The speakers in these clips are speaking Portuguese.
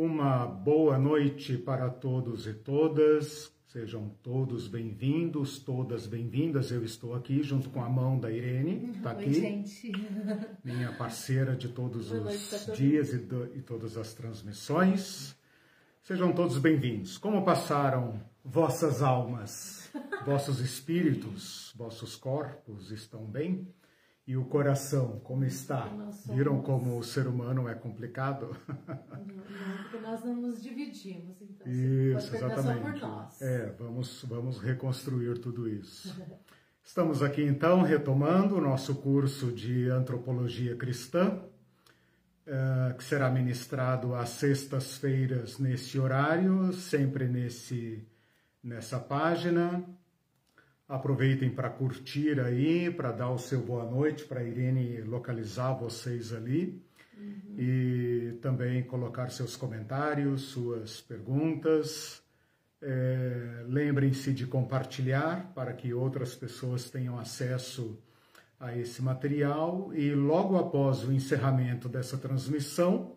Uma boa noite para todos e todas. Sejam todos bem-vindos, todas bem-vindas. Eu estou aqui junto com a mão da Irene, aqui. Oi, gente. Minha parceira de todos Boa os dias e, do- e todas as transmissões. Sejam todos bem-vindos. Como passaram vossas almas, vossos espíritos, vossos corpos estão bem? E o coração, como está? Somos- Viram como o ser humano é complicado? Não, porque nós não nos dividimos, então Isso, exatamente. É, vamos, vamos reconstruir tudo isso. Estamos aqui então retomando o nosso curso de Antropologia Cristã, eh, que será ministrado às sextas-feiras nesse horário, sempre nesse, nessa página. Aproveitem para curtir aí, para dar o seu boa noite, para a Irene localizar vocês ali. E também colocar seus comentários, suas perguntas. É, Lembrem-se de compartilhar para que outras pessoas tenham acesso a esse material. E logo após o encerramento dessa transmissão,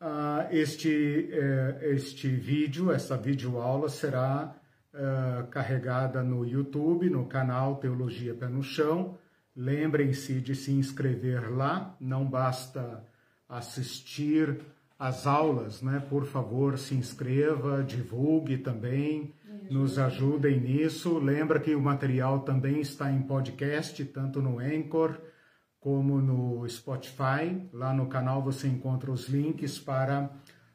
ah, este, eh, este vídeo, essa videoaula será ah, carregada no YouTube, no canal Teologia Pé no Chão. Lembrem-se de se inscrever lá, não basta assistir às aulas, né? Por favor, se inscreva, divulgue também, nos ajudem nisso. Lembra que o material também está em podcast, tanto no Anchor como no Spotify. Lá no canal você encontra os links para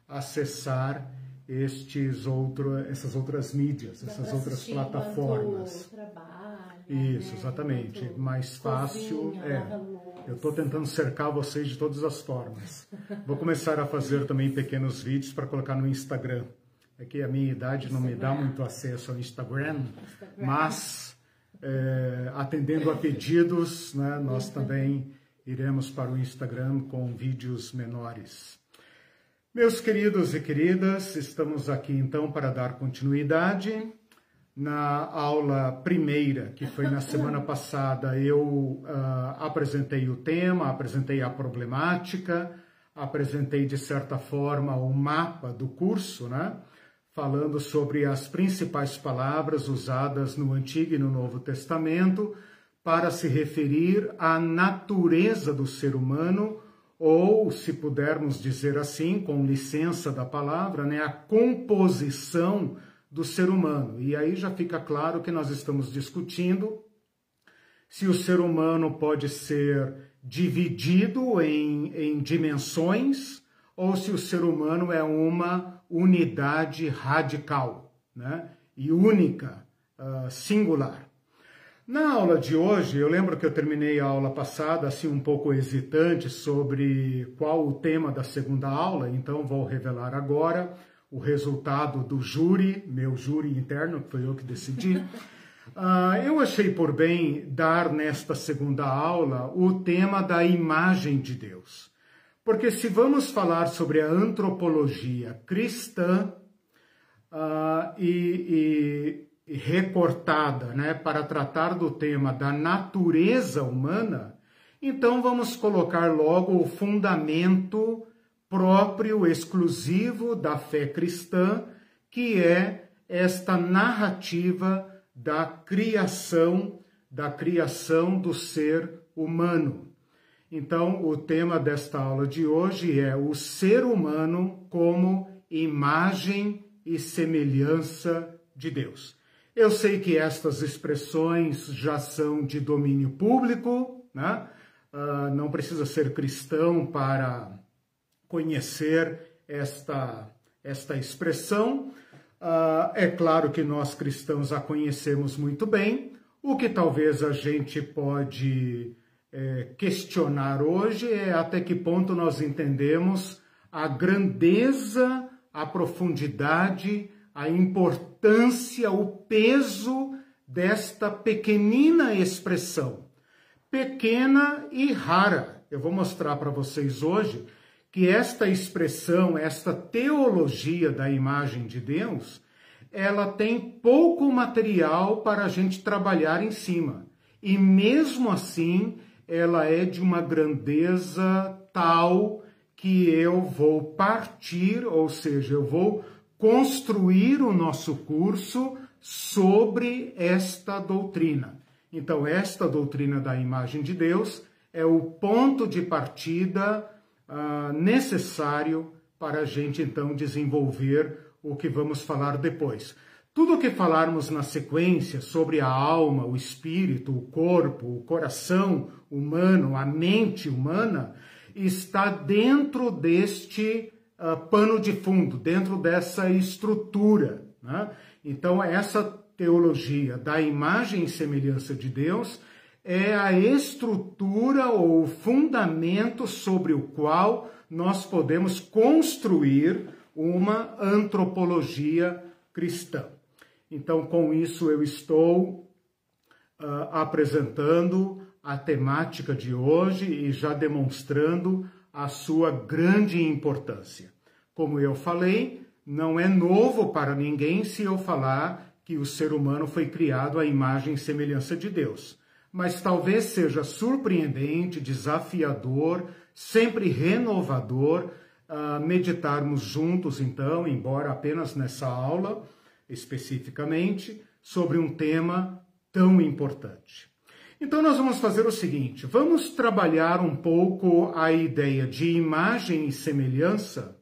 acessar estes outro, essas outras mídias, Dá essas outras plataformas. Isso, né? exatamente. Enquanto Mais fácil. cozinha, é. Eu estou tentando cercar vocês de todas as formas. Vou começar a fazer também pequenos vídeos para colocar no Instagram. É que a minha idade não me dá Instagram. muito acesso ao Instagram, Instagram. mas é, atendendo a pedidos, né, nós também iremos para o Instagram com vídeos menores. Meus queridos e queridas, estamos aqui então para dar continuidade. Na aula primeira, que foi na semana passada, eu ah, apresentei o tema, apresentei a problemática, apresentei de certa forma o mapa do curso, né? Falando sobre as principais palavras usadas no Antigo e no Novo Testamento para se referir à natureza do ser humano ou, se pudermos dizer assim, com licença da palavra, né, a composição do ser humano. E aí já fica claro que nós estamos discutindo se o ser humano pode ser dividido em, em dimensões ou se o ser humano é uma unidade radical né, e única, ah, singular. Na aula de hoje, eu lembro que eu terminei a aula passada assim um pouco hesitante sobre qual o tema da segunda aula, então vou revelar agora o resultado do júri, meu júri interno, que foi eu que decidi. Ah, eu achei por bem dar nesta segunda aula o tema da imagem de Deus. Porque se vamos falar sobre a antropologia cristã, e, e- e recortada né, para tratar do tema da natureza humana, então vamos colocar logo o fundamento próprio, exclusivo da fé cristã, que é esta narrativa da criação, da criação do ser humano. Então, o tema desta aula de hoje é o ser humano como imagem e semelhança de Deus. Eu sei que estas expressões já são de domínio público, né? Ah, não precisa ser cristão para conhecer esta, esta expressão. Ah, é claro que nós cristãos a conhecemos muito bem. O que talvez a gente pode eh, questionar hoje é até que ponto nós entendemos a grandeza, a profundidade, a importância, o peso desta pequenina expressão. Pequena e rara. Eu vou mostrar para vocês hoje que esta expressão, esta teologia da imagem de Deus, ela tem pouco material para a gente trabalhar em cima. E mesmo assim, ela é de uma grandeza tal que eu vou partir, ou seja, eu vou construir o nosso curso sobre esta doutrina. Então, esta doutrina da imagem de Deus é o ponto de partida uh, necessário para a gente então desenvolver o que vamos falar depois. Tudo o que falarmos na sequência sobre a alma, o espírito, o corpo, o coração humano, a mente humana, está dentro deste uh, pano de fundo, dentro dessa estrutura. Né? Então, essa teologia da imagem e semelhança de Deus é a estrutura ou fundamento sobre o qual nós podemos construir uma antropologia cristã. Então, com isso, eu estou uh, apresentando a temática de hoje e já demonstrando a sua grande importância. Como eu falei, não é novo para ninguém se eu falar que o ser humano foi criado à imagem e semelhança de Deus. Mas talvez seja surpreendente, desafiador, sempre renovador uh, meditarmos juntos, então, embora apenas nessa aula, especificamente, sobre um tema tão importante. Então, nós vamos fazer o seguinte: vamos trabalhar um pouco a ideia de imagem e semelhança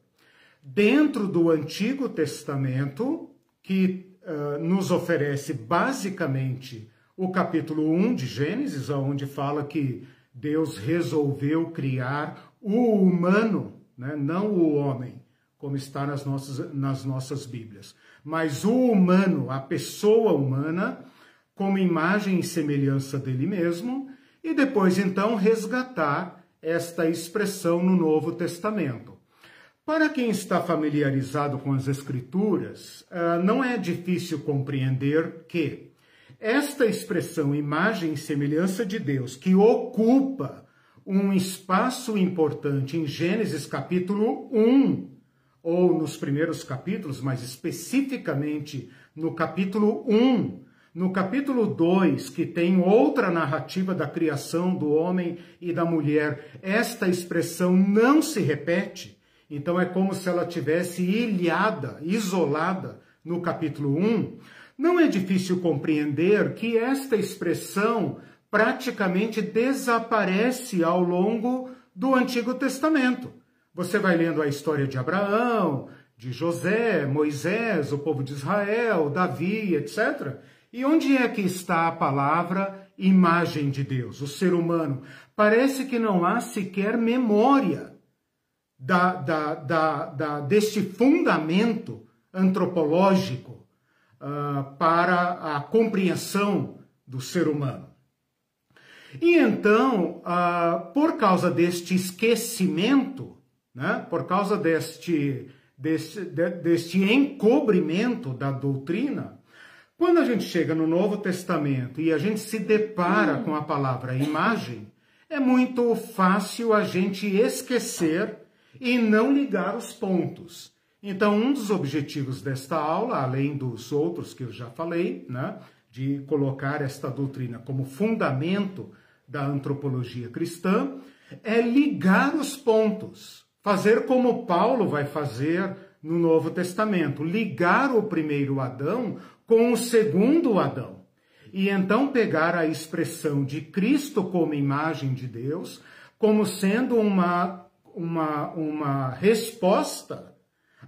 dentro do Antigo Testamento, que uh, nos oferece basicamente o capítulo 1 de Gênesis, onde fala que Deus resolveu criar o humano, né? não o homem, como está nas nossas, nas nossas Bíblias mas o humano, a pessoa humana, como imagem e semelhança dele mesmo, e depois então resgatar esta expressão no Novo Testamento. Para quem está familiarizado com as Escrituras, ah, não é difícil compreender que esta expressão imagem e semelhança de Deus, que ocupa um espaço importante em Gênesis capítulo 1, ou nos primeiros capítulos, mas especificamente no capítulo 1, no capítulo 2, que tem outra narrativa da criação do homem e da mulher, esta expressão não se repete. Então é como se ela tivesse ilhada, isolada no capítulo 1. Não é difícil compreender que esta expressão praticamente desaparece ao longo do Antigo Testamento. Você vai lendo a história de Abraão, de José, Moisés, o povo de Israel, Davi, etc. E onde é que está a palavra imagem de Deus, o ser humano? Parece que não há sequer memória da, da, da, da deste fundamento antropológico uh, para a compreensão do ser humano. E então, uh, por causa deste esquecimento, né? por causa deste, deste, deste encobrimento da doutrina, quando a gente chega no Novo Testamento e a gente se depara com a palavra imagem, é muito fácil a gente esquecer e não ligar os pontos. Então, um dos objetivos desta aula, além dos outros que eu já falei, né, de colocar esta doutrina como fundamento da antropologia cristã, é ligar os pontos fazer como Paulo vai fazer no Novo Testamento, ligar o primeiro Adão com o segundo Adão. E então pegar a expressão de Cristo como imagem de Deus como sendo uma, uma, uma resposta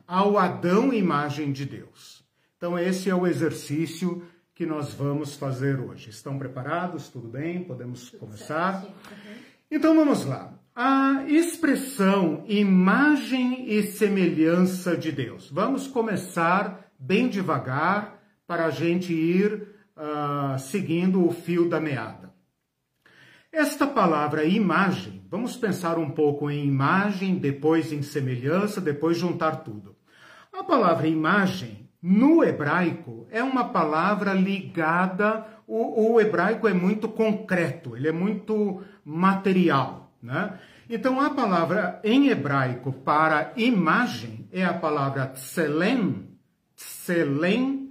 ao Adão imagem de Deus. Então, esse é o exercício que nós vamos fazer hoje. Estão preparados? Tudo bem? Podemos começar? Então, vamos lá a expressão imagem e semelhança de Deus. Vamos começar bem devagar para a gente ir uh, seguindo o fio da meada. Esta palavra imagem, vamos pensar um pouco em imagem, depois em semelhança, depois juntar tudo. A palavra imagem, no hebraico, é uma palavra ligada. O, o hebraico é muito concreto, ele é muito material. Né? Então, a palavra em hebraico para imagem é a palavra tselem, tselem,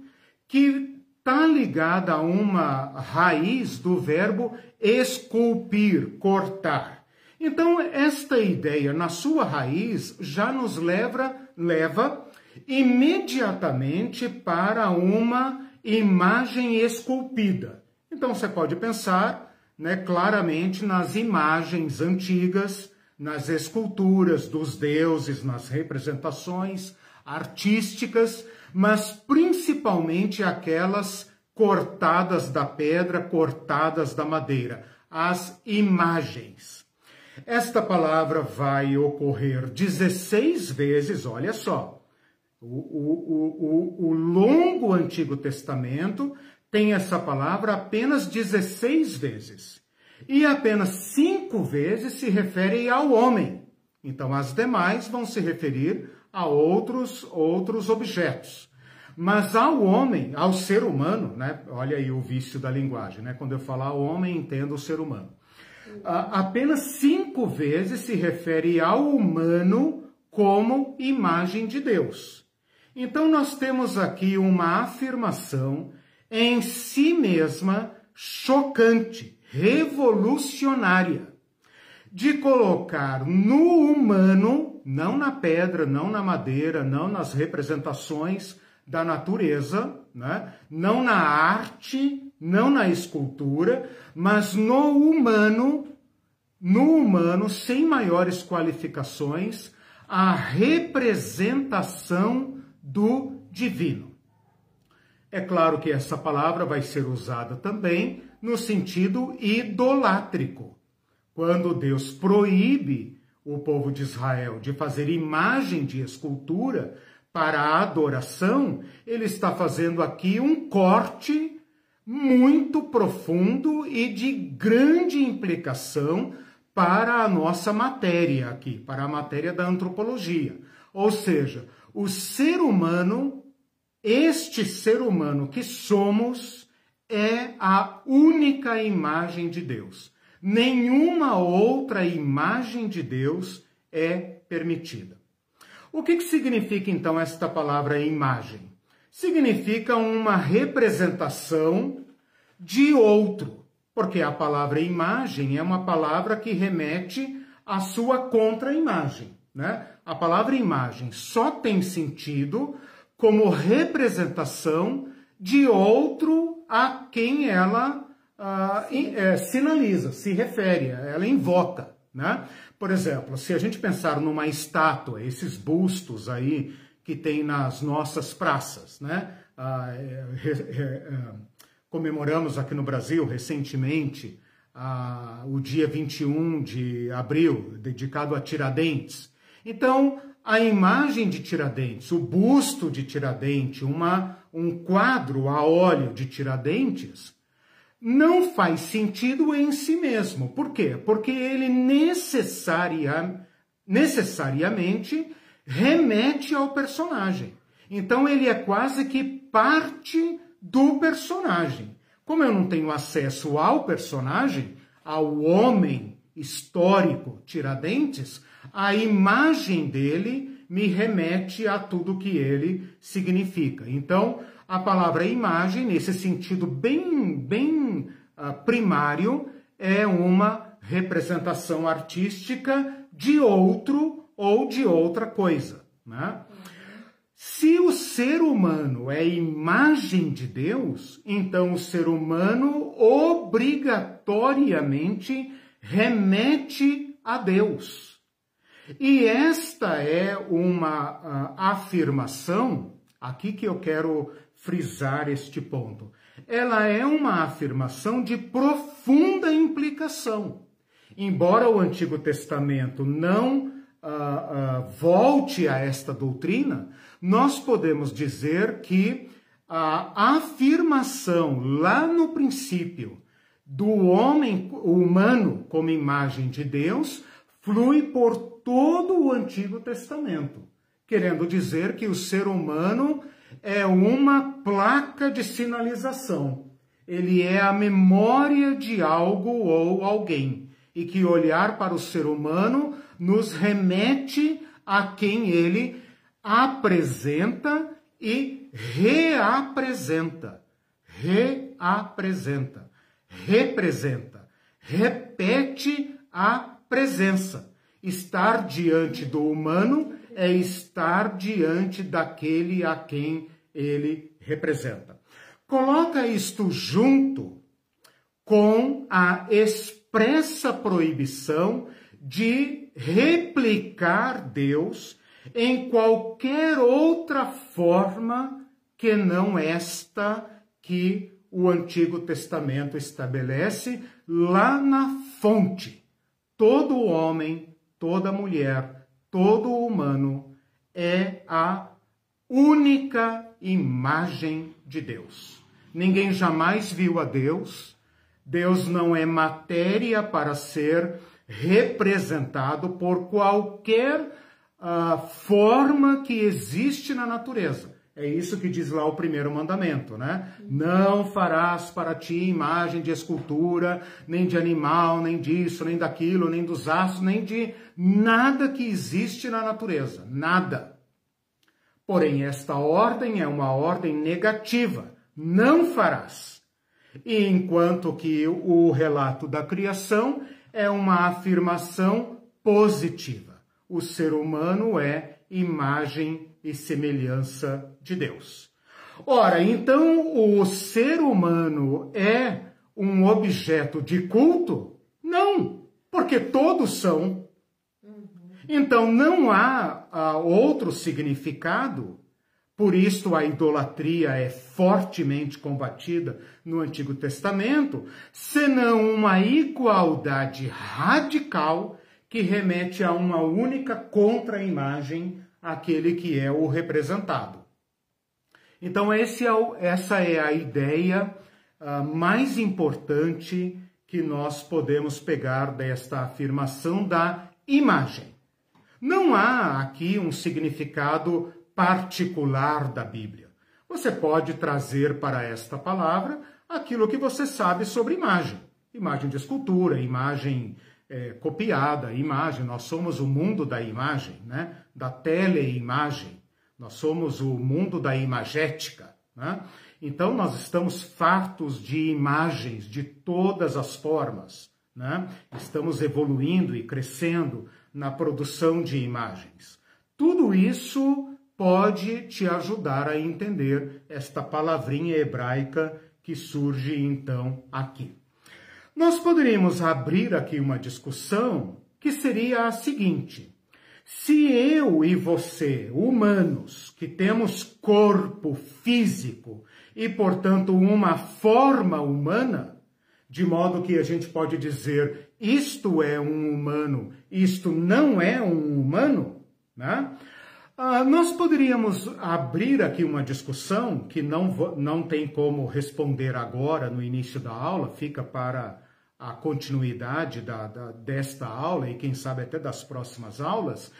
que está ligada a uma raiz do verbo esculpir, cortar. Então, esta ideia, na sua raiz, já nos leva, leva imediatamente para uma imagem esculpida. Então, você pode pensar né, claramente nas imagens antigas, nas esculturas dos deuses, nas representações artísticas, mas principalmente aquelas cortadas da pedra, cortadas da madeira, as imagens. Esta palavra vai ocorrer 16 vezes, olha só. O, o, o, o, longo Antigo Testamento tem essa palavra apenas 16 vezes. E apenas cinco vezes se refere ao homem. Então, as demais vão se referir a outros, outros objetos. Mas ao homem, ao ser humano, né? Olha aí o vício da linguagem, né? Quando eu falar homem, entendo o ser humano apenas cinco vezes se refere ao humano como imagem de Deus. Então, nós temos aqui uma afirmação em si mesma chocante, revolucionária, de colocar no humano, não na pedra, não na madeira, não nas representações da natureza, né? não na arte, não na escultura, mas no humano, no humano, sem maiores qualificações, a representação do divino. É claro que essa palavra vai ser usada também no sentido idolátrico. Quando Deus proíbe o povo de Israel de fazer imagem de escultura para a adoração, ele está fazendo aqui um corte muito profundo e de grande implicação para a nossa matéria aqui, para a matéria da antropologia. Ou seja, o ser humano, este ser humano que somos, é a única imagem de Deus. Nenhuma outra imagem de Deus é permitida. O que, que significa então esta palavra imagem? significa uma representação de outro, porque a palavra imagem é uma palavra que remete à sua contra-imagem. Né? A palavra imagem só tem sentido como representação de outro a quem ela uh, é, sinaliza, se refere, ela invoca. Né? Por exemplo, se a gente pensar numa estátua, esses bustos aí que tem nas nossas praças, né? Ah, é, é, comemoramos aqui no Brasil recentemente ah, o dia 21 de abril, dedicado a Tiradentes. Então, a imagem de Tiradentes, o busto de Tiradentes, uma, um quadro a óleo de Tiradentes, não faz sentido em si mesmo. Por quê? Porque ele necessaria, necessariamente remete ao personagem. Então ele é quase que parte do personagem. Como eu não tenho acesso ao personagem, ao homem histórico Tiradentes, a imagem dele me remete a tudo que ele significa. Então, a palavra imagem, nesse sentido bem, bem uh, primário, é uma representação artística de outro ou de outra coisa. Né? Se o ser humano é imagem de Deus, então o ser humano obrigatoriamente remete a Deus. E esta é uma uh, afirmação, aqui que eu quero frisar este ponto. Ela é uma afirmação de profunda implicação. Embora o Antigo Testamento não uh, uh, volte a esta doutrina, nós podemos dizer que a afirmação lá no princípio do homem humano como imagem de Deus flui por todo o Antigo Testamento, querendo dizer que o ser humano é uma placa de sinalização. Ele é a memória de algo ou alguém. E que olhar para o ser humano nos remete a quem ele apresenta e reapresenta. Reapresenta, representa, repete a presença. Estar diante do humano é estar diante daquele a quem ele representa. Coloca isto junto com a expressa proibição de replicar Deus em qualquer outra forma que não esta que o Antigo Testamento estabelece lá na fonte. Todo homem, toda mulher, todo humano é a única imagem de Deus. Ninguém jamais viu a Deus. Deus não é matéria para ser representado por qualquer uh, forma que existe na natureza. É isso que diz lá o primeiro mandamento, né? Não farás para ti imagem de escultura, nem de animal, nem disso, nem daquilo, nem dos astros, nem de nada que existe na natureza. Nada. Porém, esta ordem é uma ordem negativa. Não farás. E enquanto que o relato da criação é uma afirmação positiva. O ser humano é imagem e semelhança de Deus. Ora, então o ser humano é um objeto de culto? Não, porque todos são. Então não há, há outro significado. Por isso a idolatria é fortemente combatida no Antigo Testamento, senão uma igualdade radical que remete a uma única contra-imagem aquele que é o representado. Então, é o, essa é a ideia uh, mais importante que nós podemos pegar desta afirmação da imagem. Não há aqui um significado particular da Bíblia. Você pode trazer para esta palavra aquilo que você sabe sobre imagem. Imagem de escultura, imagem é, copiada, imagem. Nós somos o mundo da imagem, né? da teleimagem. Nós somos o mundo da imagética. Né? Então, nós estamos fartos de imagens de todas as formas. Né? Estamos evoluindo e crescendo na produção de imagens. Tudo isso pode te ajudar a entender esta palavrinha hebraica que surge então aqui. Nós poderíamos abrir aqui uma discussão que seria a seguinte: se eu e você, humanos, que temos corpo físico e, portanto, uma forma humana, de modo que a gente pode dizer isto é um humano, isto não é um humano, né? Ah, nós poderíamos abrir aqui uma discussão que não, não tem como responder agora no início da aula, fica para a continuidade da, da, desta aula e quem sabe até das próximas aulas,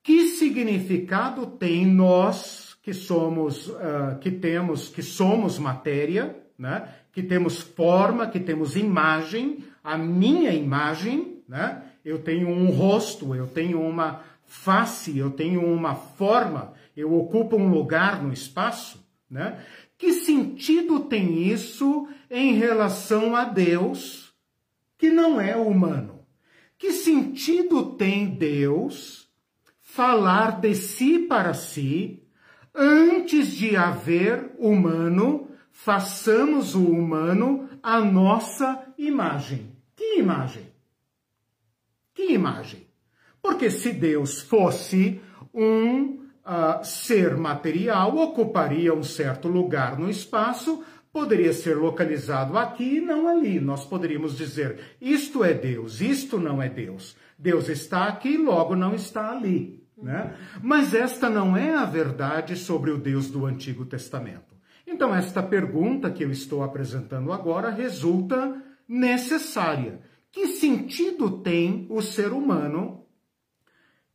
que significado tem nós que somos, uh, que temos, que somos matéria, né? que temos forma, que temos imagem, a minha imagem, né? Eu tenho um rosto, eu tenho uma face, eu tenho uma forma, eu ocupo um lugar no espaço, né? Que sentido tem isso em relação a Deus? que não é humano. Que sentido tem Deus falar de si para si antes de haver humano? Façamos o humano a nossa imagem. Que imagem? Que imagem? Porque se Deus fosse um uh, ser material, ocuparia um certo lugar no espaço, poderia ser localizado aqui e não ali. Nós poderíamos dizer: isto é Deus, isto não é Deus. Deus está aqui, logo não está ali. Né? Mas esta não é a verdade sobre o Deus do Antigo Testamento. Então, esta pergunta que eu estou apresentando agora resulta necessária. Que sentido tem o ser humano,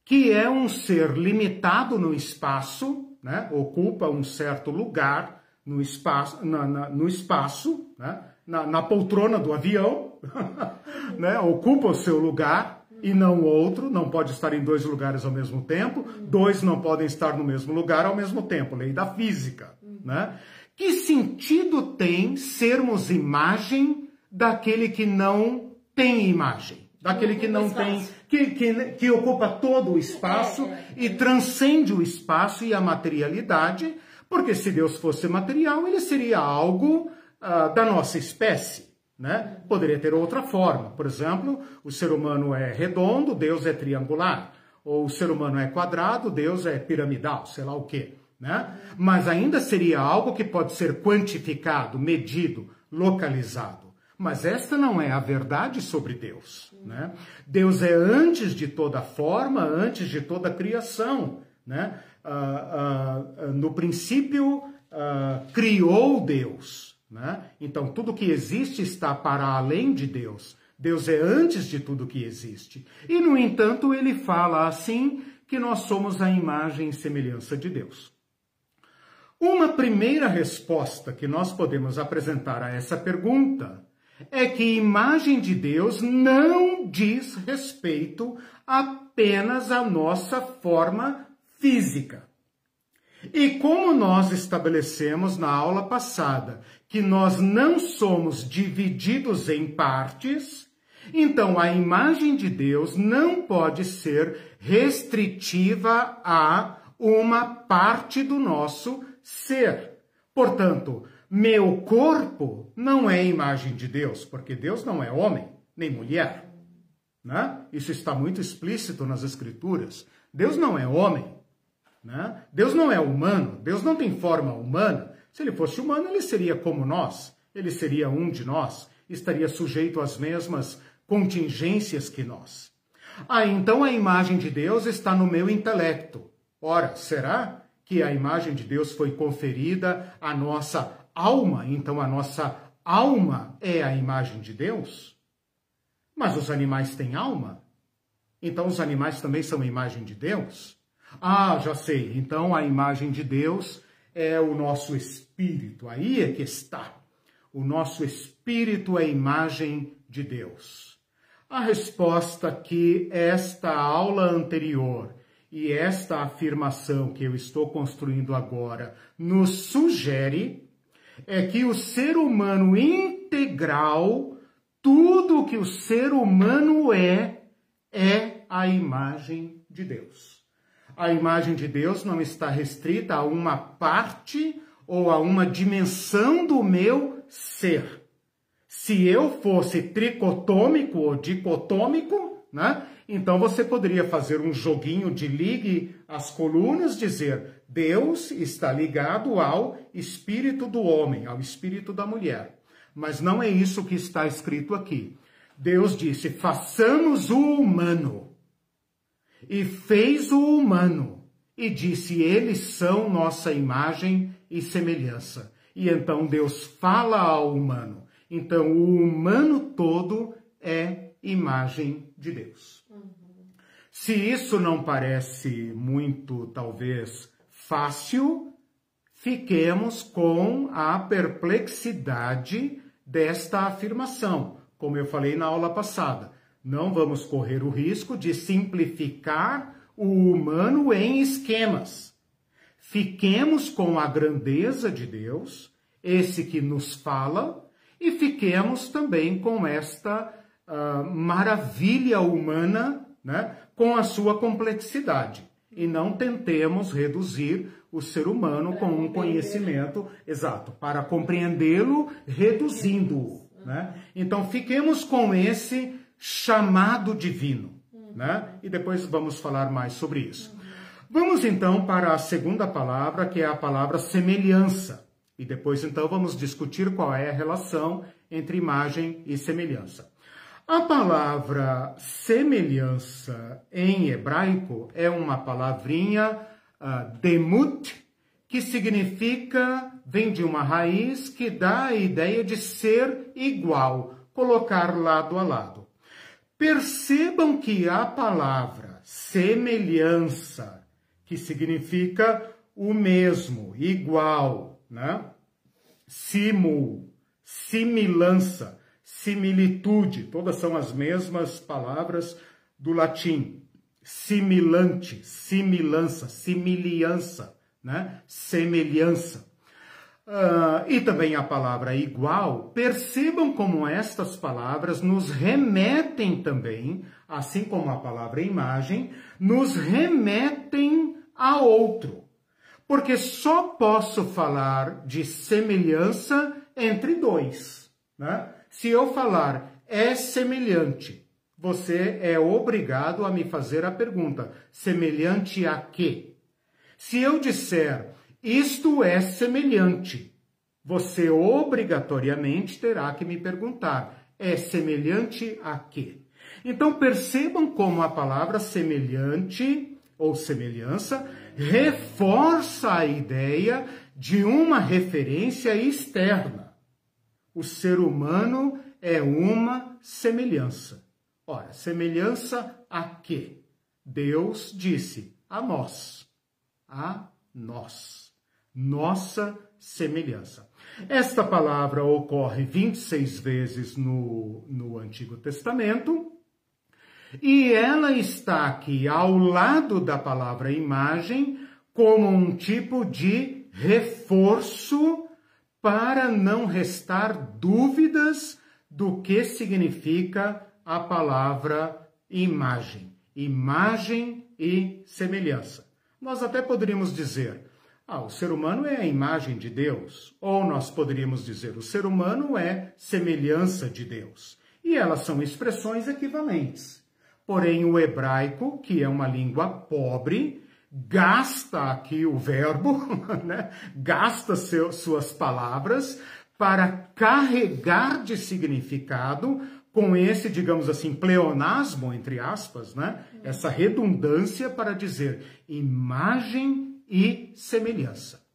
que é um ser limitado no espaço, né? ocupa um certo lugar, no espaço, na, na, no espaço né? na, na, poltrona do avião, né? ocupa o seu lugar e não outro, não pode estar em dois lugares ao mesmo tempo, dois não podem estar no mesmo lugar ao mesmo tempo, lei da física. Né? Que sentido tem sermos imagem daquele que não tem imagem? daquele que não tem, que, que, que ocupa todo o espaço é, é, e transcende o espaço e a materialidade, porque se Deus fosse material, ele seria algo uh, da nossa espécie. Né? Poderia ter outra forma. Por exemplo, o ser humano é redondo, Deus é triangular. Ou o ser humano é quadrado, Deus é piramidal, sei lá o quê. Né? Mas ainda seria algo que pode ser quantificado, medido, localizado. Mas esta não é a verdade sobre Deus. Né? Deus é antes de toda forma, antes de toda criação. Né? Ah, ah, no princípio, ah, criou Deus. Né? Então, tudo que existe está para além de Deus. Deus é antes de tudo que existe. E, no entanto, ele fala assim que nós somos a imagem e semelhança de Deus. Uma primeira resposta que nós podemos apresentar a essa pergunta é que imagem de Deus não diz respeito apenas à nossa forma física. E como nós estabelecemos na aula passada que nós não somos divididos em partes, então a imagem de Deus não pode ser restritiva a uma parte do nosso ser. Portanto, meu corpo não é imagem de Deus, porque Deus não é homem nem mulher. Né? Isso está muito explícito nas Escrituras. Deus não é homem. Né? Deus não é humano. Deus não tem forma humana. Se ele fosse humano, ele seria como nós. Ele seria um de nós. Estaria sujeito às mesmas contingências que nós. Ah, então a imagem de Deus está no meu intelecto. Ora, será? que a imagem de Deus foi conferida à nossa alma, então a nossa alma é a imagem de Deus? Mas os animais têm alma? Então os animais também são a imagem de Deus? Ah, já sei. Então a imagem de Deus é o nosso espírito. Aí é que está. O nosso espírito é a imagem de Deus. A resposta que esta aula anterior e esta afirmação que eu estou construindo agora nos sugere é que o ser humano integral, tudo que o ser humano é, é a imagem de Deus. A imagem de Deus não está restrita a uma parte ou a uma dimensão do meu ser. Se eu fosse tricotômico ou dicotômico, né? Então você poderia fazer um joguinho de ligue as colunas, dizer Deus está ligado ao espírito do homem, ao espírito da mulher. Mas não é isso que está escrito aqui. Deus disse: façamos o humano. E fez o humano. E disse: eles são nossa imagem e semelhança. E então Deus fala ao humano. Então o humano todo é imagem de Deus. Se isso não parece muito, talvez, fácil, fiquemos com a perplexidade desta afirmação. Como eu falei na aula passada, não vamos correr o risco de simplificar o humano em esquemas. Fiquemos com a grandeza de Deus, esse que nos fala, e fiquemos também com esta uh, maravilha humana né, com a sua complexidade. E não tentemos reduzir o ser humano com um conhecimento exato, para compreendê-lo, reduzindo-o. Né? Então, fiquemos com esse chamado divino. Né? E depois vamos falar mais sobre isso. Vamos então para a segunda palavra, que é a palavra semelhança. E depois então vamos discutir qual é a relação entre imagem e semelhança. A palavra semelhança em hebraico é uma palavrinha uh, demut, que significa, vem de uma raiz que dá a ideia de ser igual, colocar lado a lado. Percebam que a palavra semelhança, que significa o mesmo, igual, né? Simul, similança, similitude, todas são as mesmas palavras do latim. Similante, similança, similiança, né? semelhança. uh, e também a palavra igual, percebam como estas palavras nos remetem também, assim como a palavra imagem, nos remetem a outro. Porque só posso falar de semelhança entre dois. Né? Se eu falar é semelhante, você é obrigado a me fazer a pergunta: semelhante a quê? Se eu disser isto é semelhante. Você obrigatoriamente terá que me perguntar: é semelhante a quê? Então percebam como a palavra semelhante ou semelhança reforça a ideia de uma referência externa. O ser humano é uma semelhança. Ora, semelhança a quê? Deus disse a nós. A nós nossa semelhança. Esta palavra ocorre 26 vezes no, no Antigo Testamento e ela está aqui ao lado da palavra imagem como um tipo de reforço para não restar dúvidas do que significa a palavra imagem. Imagem e semelhança. Nós até poderíamos dizer, ah, o ser humano é a imagem de Deus. Ou nós poderíamos dizer, o ser humano é semelhança de Deus. E elas são expressões equivalentes. Porém, o hebraico, que é uma língua pobre, gasta aqui o verbo, né? gasta seu, suas palavras para carregar de significado com esse, digamos assim, pleonasmo, entre aspas, né? essa redundância para dizer imagem e semelhança.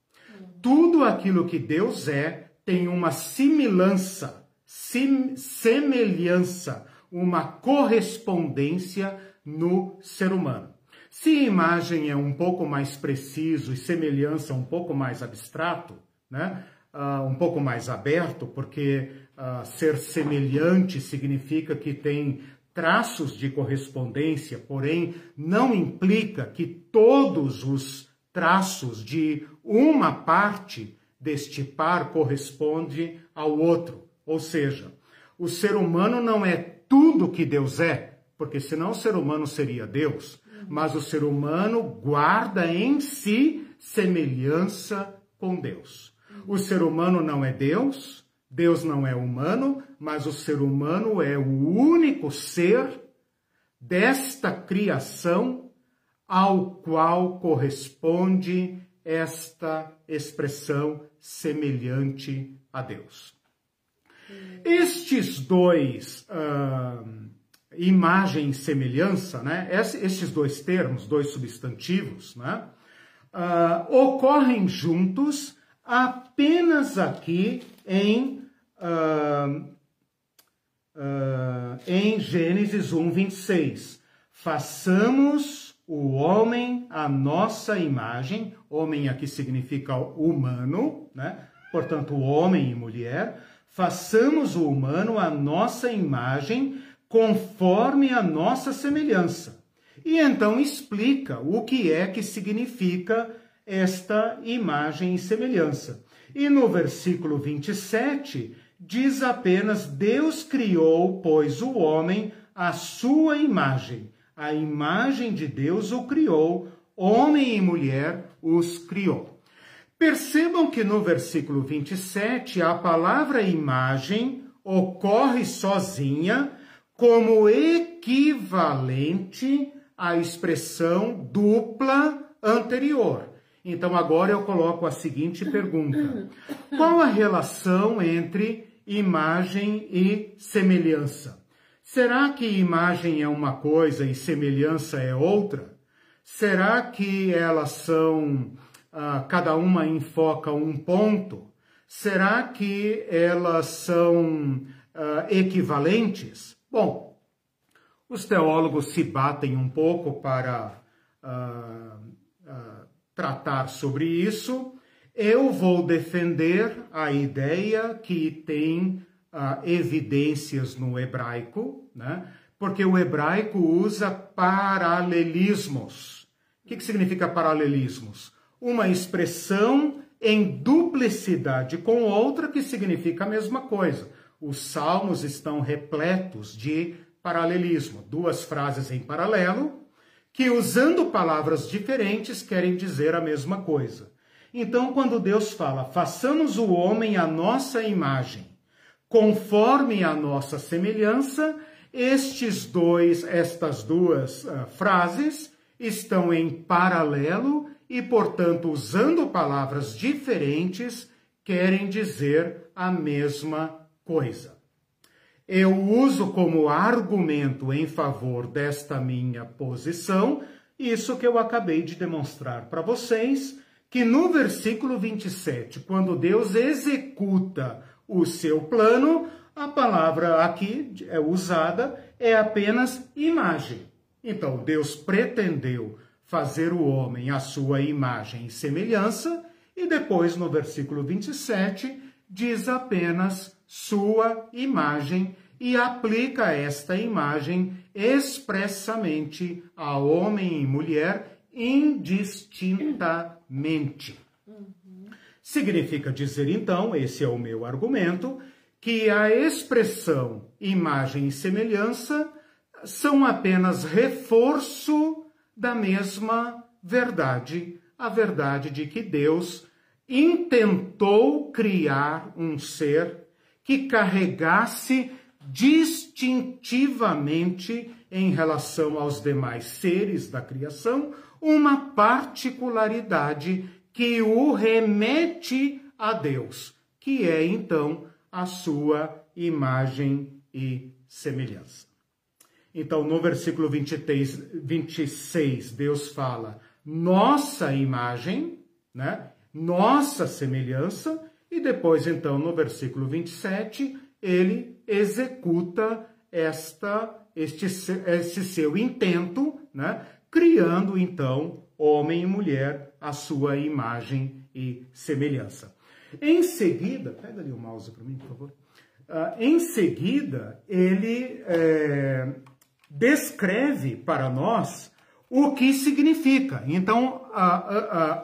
Tudo aquilo que Deus é tem uma similança, sim, semelhança, uma correspondência no ser humano. Se imagem é um pouco mais preciso e semelhança um pouco mais abstrato, né? Uh, um pouco mais aberto, porque uh, ser semelhante significa que tem traços de correspondência, porém não implica que todos os traços de uma parte deste par corresponde ao outro. Ou seja, o ser humano não é tudo que Deus é, porque senão o ser humano seria Deus, mas o ser humano guarda em si semelhança com Deus. O ser humano não é Deus, Deus não é humano, mas o ser humano é o único ser desta criação ao qual corresponde esta expressão semelhante a Deus. Estes dois, uh, imagem e semelhança, né? esses dois termos, dois substantivos, né? Uh, ocorrem juntos apenas aqui em, uh, uh, em Gênesis 1, 26. Façamos o homem a nossa imagem, homem aqui significa humano, né? Portanto, homem e mulher, façamos o humano a nossa imagem, conforme a nossa semelhança. E então explica o que é que significa esta imagem e semelhança. E no versículo 27 diz apenas: Deus criou, pois, o homem à sua imagem a imagem de Deus o criou, homem e mulher os criou. Percebam que no versículo 27 a palavra imagem ocorre sozinha como equivalente à expressão dupla anterior. Então agora eu coloco a seguinte pergunta: qual a relação entre imagem e semelhança? Será que imagem é uma coisa e semelhança é outra? Será que elas são, ah, cada uma enfoca um ponto? Será que elas são ah, equivalentes? Bom, os teólogos se batem um pouco para ah, tratar sobre isso. Eu vou defender a ideia que tem uh, evidências no hebraico, né? porque o hebraico usa paralelismos. O que, que significa paralelismos? Uma expressão em duplicidade com outra, que significa a mesma coisa. Os salmos estão repletos de paralelismo, duas frases em paralelo, que usando palavras diferentes querem dizer a mesma coisa. Então, quando Deus fala, façamos o homem à nossa imagem, conforme a nossa semelhança, estes dois, estas duas uh, frases estão em paralelo e, portanto, usando palavras diferentes, querem dizer a mesma coisa. Eu uso como argumento em favor desta minha posição isso que eu acabei de demonstrar para vocês, que no versículo 27, quando Deus executa o seu plano, a palavra aqui é usada é apenas imagem. Então, Deus pretendeu fazer o homem à sua imagem e semelhança, e depois no versículo 27 diz apenas sua imagem e aplica esta imagem expressamente a homem e mulher indistintamente. Significa dizer, então, esse é o meu argumento, que a expressão imagem e semelhança são apenas reforço da mesma verdade, a verdade de que Deus intentou criar um ser que carregasse distintivamente em relação aos demais seres da criação uma particularidade que o remete a Deus, que é então a sua imagem e semelhança. Então, no versículo 23, 26, Deus fala nossa imagem, né? nossa semelhança, e depois, então, no versículo 27, ele executa esta, este, este seu intento, né? criando, então, homem e mulher à sua imagem e semelhança. Em seguida, pega ali o mouse para mim, por favor. Uh, em seguida, ele é, descreve para nós o que significa. Então,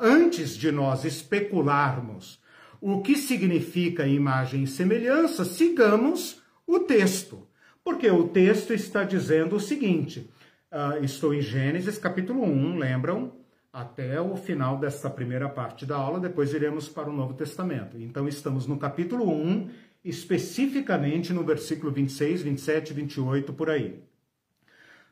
antes de nós especularmos o que significa imagem e semelhança, sigamos o texto. Porque o texto está dizendo o seguinte: uh, estou em Gênesis capítulo 1, lembram? Até o final desta primeira parte da aula, depois iremos para o Novo Testamento. Então, estamos no capítulo 1, especificamente no versículo 26, 27 e 28 por aí.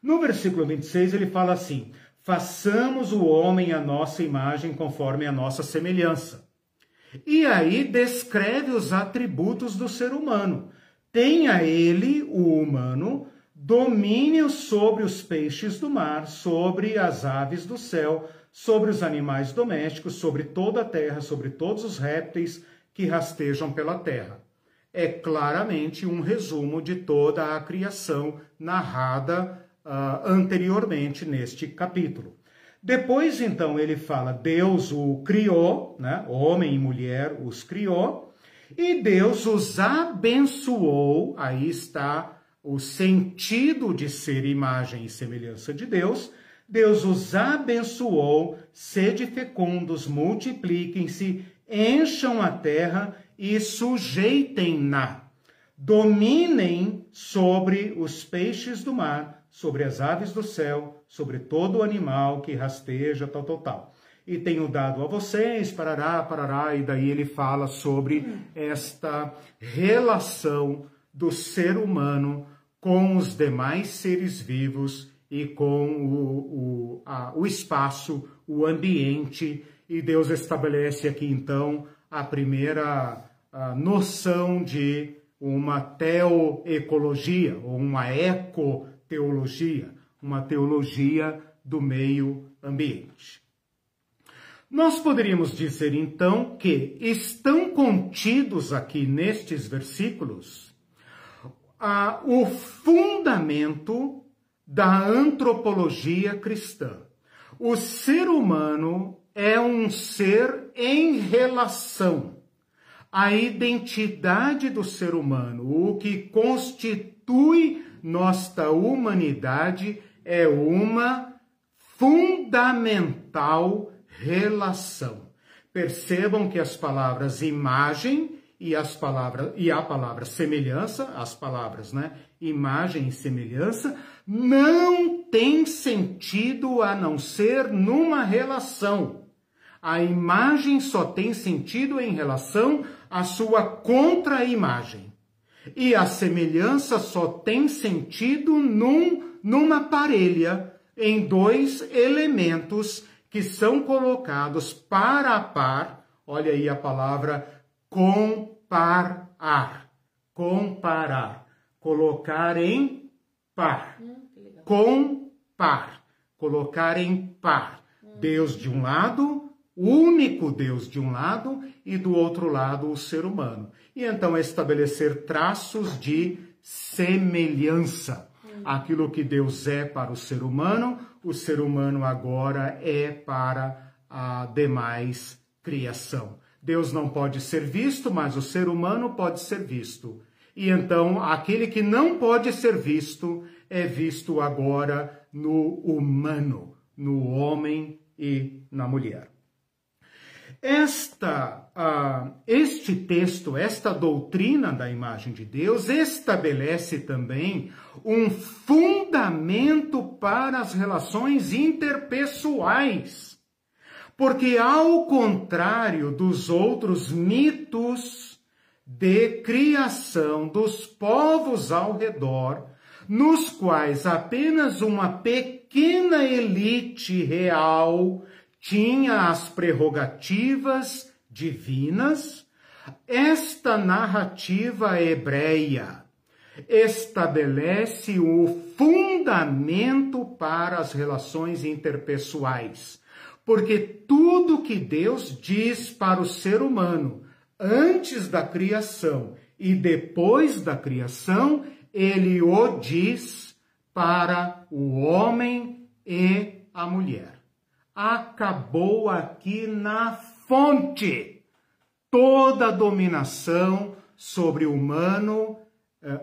No versículo 26 ele fala assim: façamos o homem à nossa imagem conforme a nossa semelhança. E aí descreve os atributos do ser humano. Tenha ele, o humano, domínio sobre os peixes do mar, sobre as aves do céu, sobre os animais domésticos, sobre toda a terra, sobre todos os répteis que rastejam pela terra. É claramente um resumo de toda a criação narrada uh, anteriormente neste capítulo. Depois, então, ele fala: Deus o criou, né? homem e mulher os criou, e Deus os abençoou. Aí está o sentido de ser imagem e semelhança de Deus. Deus os abençoou, sede fecundos, multipliquem-se, encham a terra e sujeitem-na. Dominem sobre os peixes do mar, sobre as aves do céu, sobre todo animal que rasteja, tal, tal, tal. E tenho dado a vocês, parará, parará, e daí ele fala sobre esta relação do ser humano com os demais seres vivos e com o, o, a, o espaço, o ambiente, e Deus estabelece aqui então a primeira a noção de uma teoecologia, ou uma eco teologia, uma teologia do meio ambiente. Nós poderíamos dizer então que estão contidos aqui nestes versículos o fundamento da antropologia cristã. O ser humano é um ser em relação. A identidade do ser humano, o que constitui nossa humanidade é uma fundamental relação. Percebam que as palavras imagem e as palavras e a palavra semelhança, as palavras, né? Imagem e semelhança não tem sentido a não ser numa relação. A imagem só tem sentido em relação à sua contra-imagem. E a semelhança só tem sentido num, numa parelha, em dois elementos que são colocados par a par. Olha aí a palavra comparar. Comparar. Colocar em par. Hum, Com par. Colocar em par. Hum. Deus de um lado, único Deus de um lado e do outro lado o ser humano. E então estabelecer traços de semelhança. Aquilo que Deus é para o ser humano, o ser humano agora é para a demais criação. Deus não pode ser visto, mas o ser humano pode ser visto. E então, aquele que não pode ser visto é visto agora no humano, no homem e na mulher. Esta, uh, este texto, esta doutrina da imagem de Deus estabelece também um fundamento para as relações interpessoais. Porque, ao contrário dos outros mitos de criação dos povos ao redor, nos quais apenas uma pequena elite real tinha as prerrogativas divinas, esta narrativa hebreia estabelece o fundamento para as relações interpessoais porque tudo que Deus diz para o ser humano antes da criação e depois da criação, ele o diz para o homem e a mulher. Acabou aqui na fonte toda a dominação sobre o humano,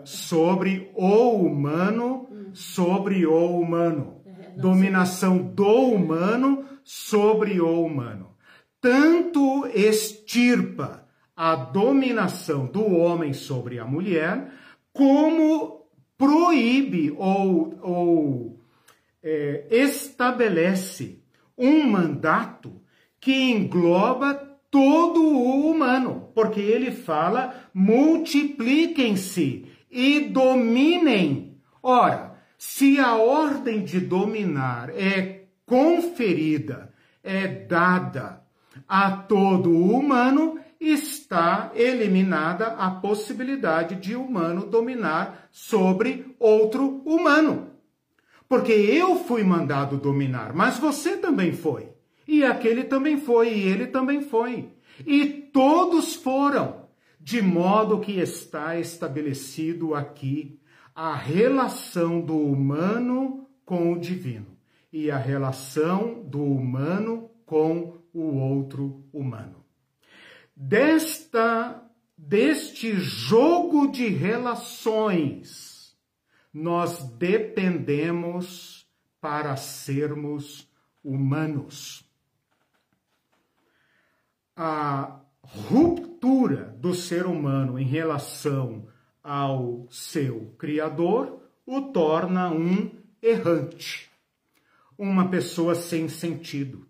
sobre o humano, sobre o humano. É, dominação do humano sobre o humano. Tanto extirpa a dominação do homem sobre a mulher, como proíbe ou, ou é, estabelece um mandato que engloba todo o humano, porque ele fala: multipliquem-se e dominem. Ora, se a ordem de dominar é conferida, é dada a todo humano, está eliminada a possibilidade de humano dominar sobre outro humano. Porque eu fui mandado dominar, mas você também foi. E aquele também foi, e ele também foi. E todos foram, de modo que está estabelecido aqui a relação do humano com o divino e a relação do humano com o outro humano. Desta deste jogo de relações nós dependemos para sermos humanos. A ruptura do ser humano em relação ao seu Criador o torna um errante uma pessoa sem sentido.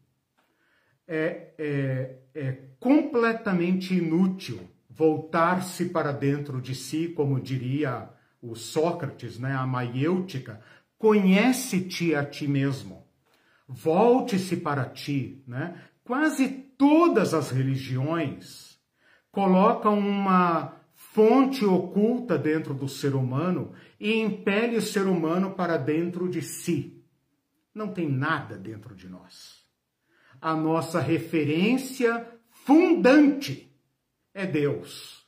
É, é, é completamente inútil voltar-se para dentro de si, como diria o Sócrates, né, a maiêutica, conhece-te a ti mesmo. Volte-se para ti, né? Quase todas as religiões colocam uma fonte oculta dentro do ser humano e impele o ser humano para dentro de si não tem nada dentro de nós. A nossa referência fundante é Deus,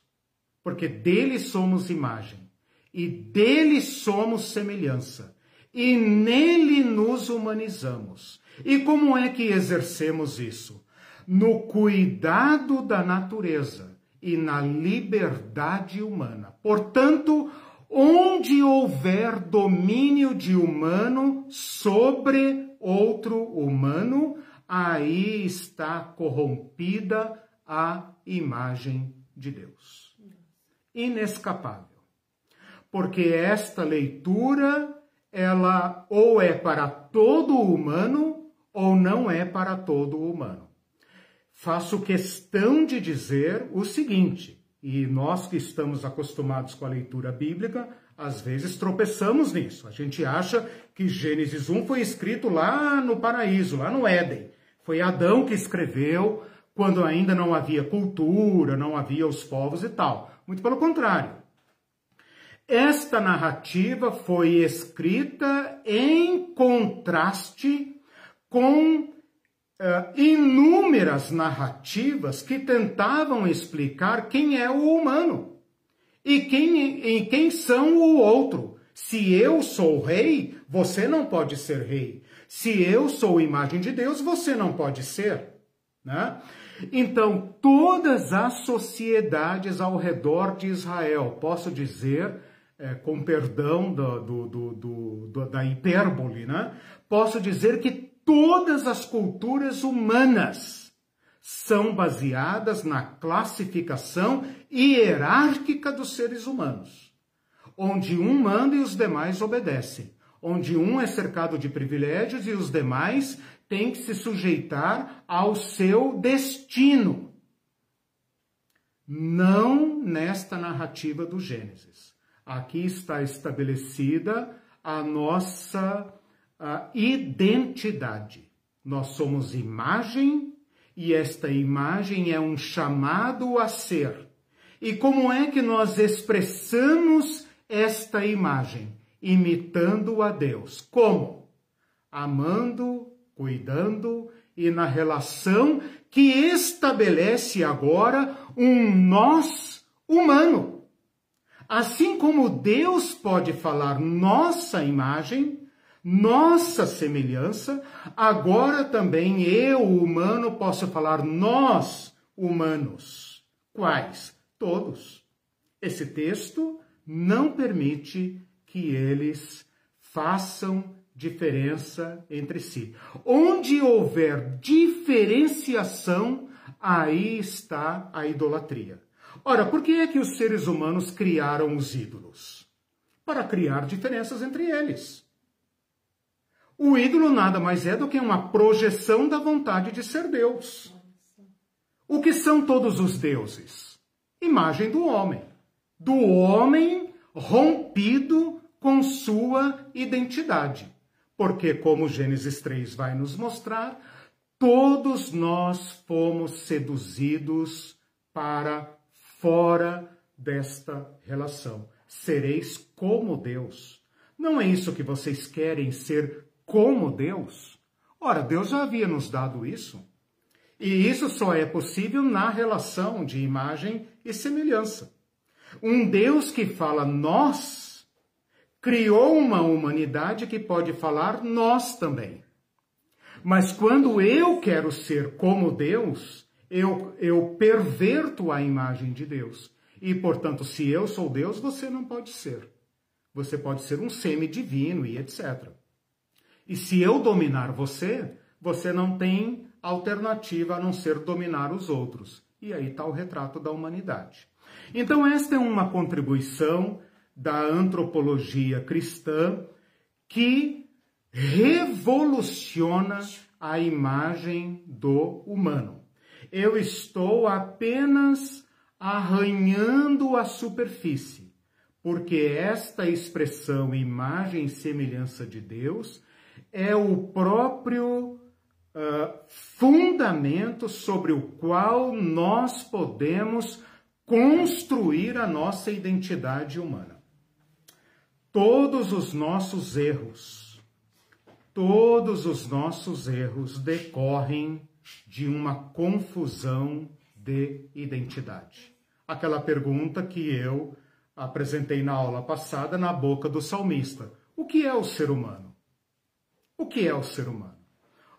porque dele somos imagem e dele somos semelhança e nele nos humanizamos. E como é que exercemos isso? No cuidado da natureza e na liberdade humana. Portanto, onde houver domínio de humano sobre outro humano, aí está corrompida a imagem de Deus. Inescapável. Porque esta leitura, ela ou é para todo humano ou não é para todo humano. Faço questão de dizer o seguinte, e nós que estamos acostumados com a leitura bíblica, às vezes tropeçamos nisso. A gente acha que Gênesis 1 foi escrito lá no paraíso, lá no Éden. Foi Adão que escreveu quando ainda não havia cultura, não havia os povos e tal. Muito pelo contrário. Esta narrativa foi escrita em contraste com inúmeras narrativas que tentavam explicar quem é o humano e quem, em quem são o outro. Se eu sou rei, você não pode ser rei. Se eu sou imagem de Deus, você não pode ser. Né? Então, todas as sociedades ao redor de Israel, posso dizer, é, com perdão do, do, do, da hipérbole, né? posso dizer que todas as culturas humanas são baseadas na classificação hierárquica dos seres humanos, onde um manda e os demais obedecem, onde um é cercado de privilégios e os demais têm que se sujeitar ao seu destino. Não nesta narrativa do Gênesis. Aqui está estabelecida a nossa a identidade. Nós somos imagem e esta imagem é um chamado a ser. E como é que nós expressamos esta imagem? Imitando a Deus. Como? Amando, cuidando e na relação que estabelece agora um nós humano. Assim como Deus pode falar nossa imagem, nossa semelhança, agora também eu, humano, posso falar nós, humanos. Quais? Todos. Esse texto não permite que eles façam diferença entre si. Onde houver diferenciação, aí está a idolatria. Ora, por que é que os seres humanos criaram os ídolos? Para criar diferenças entre eles. O ídolo nada mais é do que uma projeção da vontade de ser Deus. O que são todos os deuses? Imagem do homem. Do homem rompido com sua identidade. Porque, como Gênesis 3 vai nos mostrar, todos nós fomos seduzidos para fora desta relação. Sereis como Deus. Não é isso que vocês querem ser como Deus? Ora, Deus já havia nos dado isso. E isso só é possível na relação de imagem e semelhança. Um Deus que fala nós criou uma humanidade que pode falar nós também. Mas quando eu quero ser como Deus, eu, eu perverto a imagem de Deus. E, portanto, se eu sou Deus, você não pode ser. Você pode ser um semi-divino e etc. E se eu dominar você, você não tem alternativa a não ser dominar os outros. E aí está o retrato da humanidade. Então, esta é uma contribuição da antropologia cristã que revoluciona a imagem do humano. Eu estou apenas arranhando a superfície, porque esta expressão imagem e semelhança de Deus é o próprio uh, fundamento sobre o qual nós podemos construir a nossa identidade humana. Todos os nossos erros, todos os nossos erros decorrem de uma confusão de identidade. Aquela pergunta que eu apresentei na aula passada na boca do salmista: o que é o ser humano? O que é o ser humano?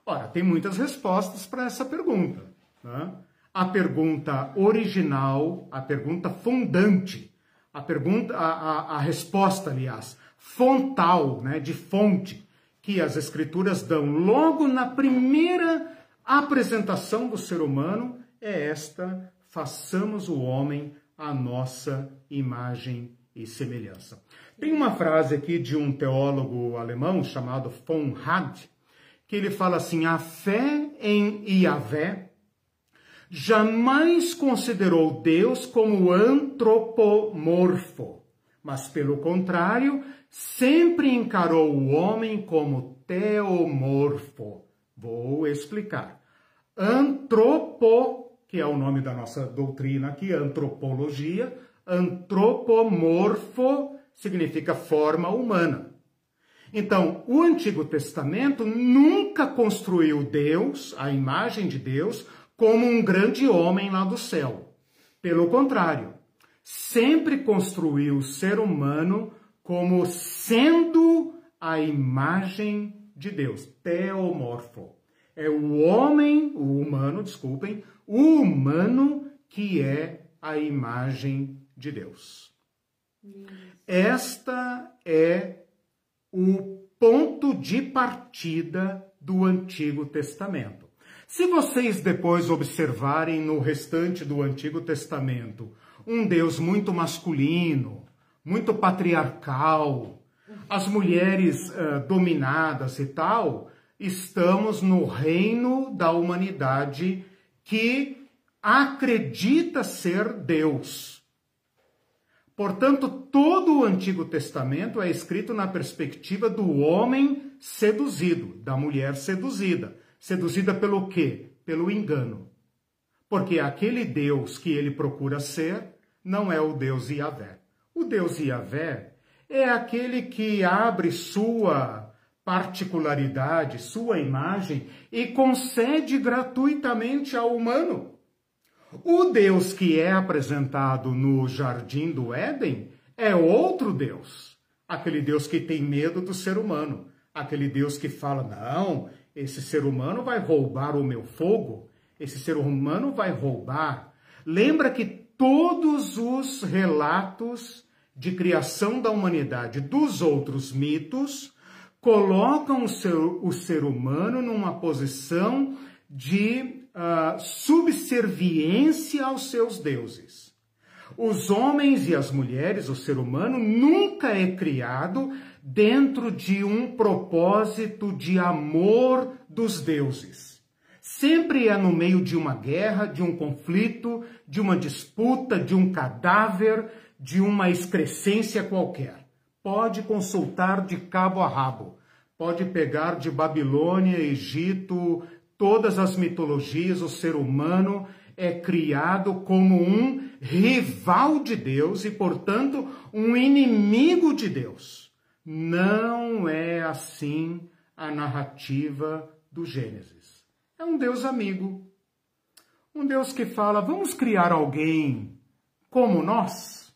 Ora, tem muitas respostas para essa pergunta. Né? A pergunta original, a pergunta fundante, a pergunta, a, a, a resposta, aliás, fontal, né, de fonte, que as escrituras dão logo na primeira A apresentação do ser humano é esta: façamos o homem à nossa imagem e semelhança. Tem uma frase aqui de um teólogo alemão chamado von Had, que ele fala assim: a fé em Yahvé jamais considerou Deus como antropomorfo, mas pelo contrário, sempre encarou o homem como teomorfo. Vou explicar. Antropo, que é o nome da nossa doutrina aqui, antropologia, antropomorfo significa forma humana. Então, o Antigo Testamento nunca construiu Deus, a imagem de Deus, como um grande homem lá do céu. Pelo contrário, sempre construiu o ser humano como sendo a imagem de Deus, teomorfo. É o homem, o humano, desculpem, o humano que é a imagem de Deus. Esta é o ponto de partida do Antigo Testamento. Se vocês depois observarem no restante do Antigo Testamento um Deus muito masculino, muito patriarcal, as mulheres uh, dominadas e tal, estamos no reino da humanidade que acredita ser Deus. Portanto, todo o Antigo Testamento é escrito na perspectiva do homem seduzido, da mulher seduzida. Seduzida pelo quê? Pelo engano. Porque aquele Deus que ele procura ser não é o Deus Yahvé. O Deus Yahvé é aquele que abre sua particularidade, sua imagem e concede gratuitamente ao humano. O Deus que é apresentado no jardim do Éden é outro Deus. Aquele Deus que tem medo do ser humano. Aquele Deus que fala: não, esse ser humano vai roubar o meu fogo, esse ser humano vai roubar. Lembra que todos os relatos de criação da humanidade dos outros mitos colocam o ser, o ser humano numa posição de uh, subserviência aos seus deuses. Os homens e as mulheres, o ser humano, nunca é criado dentro de um propósito de amor dos deuses. Sempre é no meio de uma guerra, de um conflito, de uma disputa, de um cadáver, de uma excrescência qualquer. Pode consultar de cabo a rabo. Pode pegar de Babilônia, Egito, todas as mitologias, o ser humano é criado como um rival de Deus e, portanto, um inimigo de Deus. Não é assim a narrativa do Gênesis. É um Deus amigo. Um Deus que fala: vamos criar alguém como nós.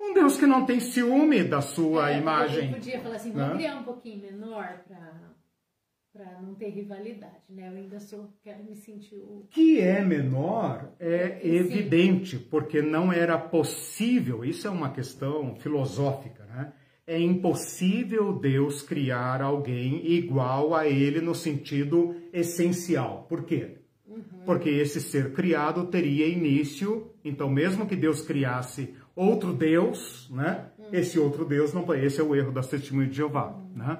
Um Deus que não tem ciúme da sua é, imagem. Podia falar assim: vamos né? criar um pouquinho menor para não ter rivalidade, né? Eu ainda sou, quero me sentir o... Que é menor é evidente, porque não era possível, isso é uma questão filosófica, né? é impossível Deus criar alguém igual a ele no sentido essencial. Por quê? Uhum. Porque esse ser criado teria início, então mesmo que Deus criasse outro Deus, né? Uhum. Esse outro Deus não esse é o erro das testemunhas de Jeová, uhum. né?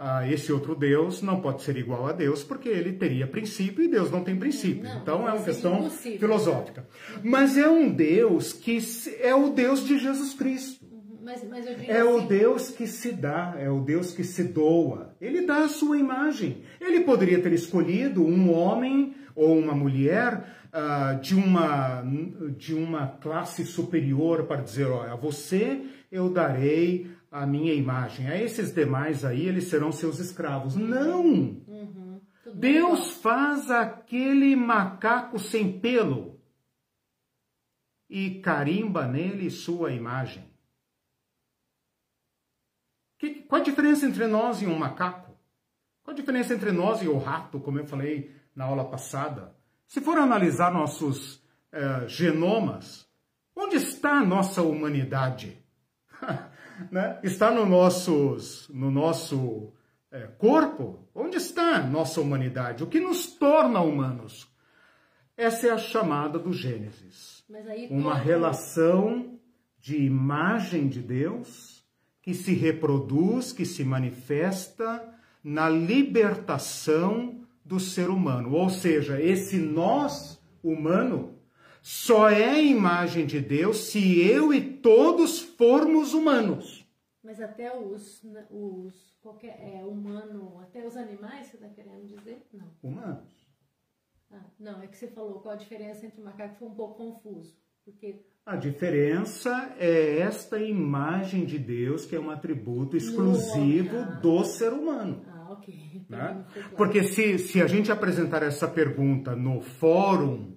Ah, esse outro Deus não pode ser igual a Deus porque ele teria princípio e Deus não tem princípio. Não, então é uma questão impossível. filosófica. Mas é um Deus que é o Deus de Jesus Cristo. Mas, mas é assim... o Deus que se dá, é o Deus que se doa. Ele dá a sua imagem. Ele poderia ter escolhido um homem ou uma mulher uh, de, uma, de uma classe superior para dizer: olha, a você eu darei a minha imagem. A esses demais aí, eles serão seus escravos. Não! Uhum. Deus faz aquele macaco sem pelo e carimba nele sua imagem. Que, qual a diferença entre nós e um macaco? Qual a diferença entre nós e o rato, como eu falei na aula passada? Se for analisar nossos eh, genomas, onde está a nossa humanidade? né? Está no, nossos, no nosso é, corpo, onde está nossa humanidade? O que nos torna humanos? Essa é a chamada do Gênesis. Uma relação de imagem de Deus que se reproduz, que se manifesta na libertação do ser humano. Ou seja, esse nós humano só é imagem de Deus se eu e todos formos humanos. Mas até os, os qualquer, é, humano, até os animais, você está querendo dizer? Não. Humanos. Ah, não, é que você falou qual a diferença entre macaco foi um pouco confuso. Porque... A diferença é esta imagem de Deus, que é um atributo exclusivo no... ah. do ser humano. Ah, ok. Né? Porque se, se a gente apresentar essa pergunta no fórum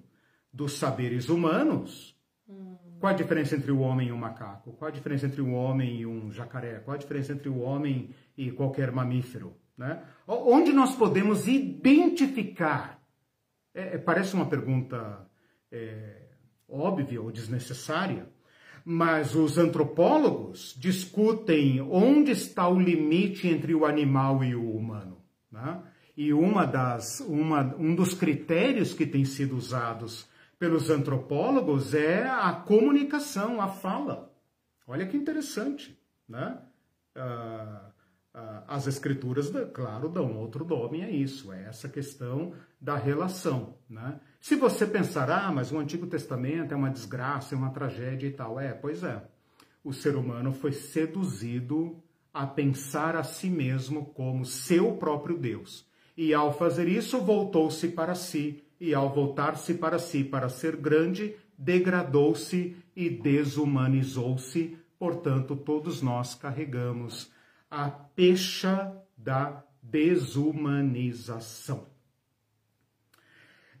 dos saberes humanos, hum. qual a diferença entre o homem e o macaco? Qual a diferença entre um homem e um jacaré? Qual a diferença entre o homem e qualquer mamífero? Né? Onde nós podemos identificar? É, é, parece uma pergunta é, óbvia ou desnecessária, mas os antropólogos discutem onde está o limite entre o animal e o humano. Né? E uma das, uma, um dos critérios que tem sido usados pelos antropólogos é a comunicação, a fala. Olha que interessante. Né? Uh, uh, as escrituras, claro, dão outro nome a isso, é essa questão da relação. Né? Se você pensar, ah, mas o Antigo Testamento é uma desgraça, é uma tragédia e tal, é, pois é. O ser humano foi seduzido a pensar a si mesmo como seu próprio Deus. E ao fazer isso, voltou-se para si, e ao voltar-se para si para ser grande, degradou-se e desumanizou-se. Portanto, todos nós carregamos a pecha da desumanização.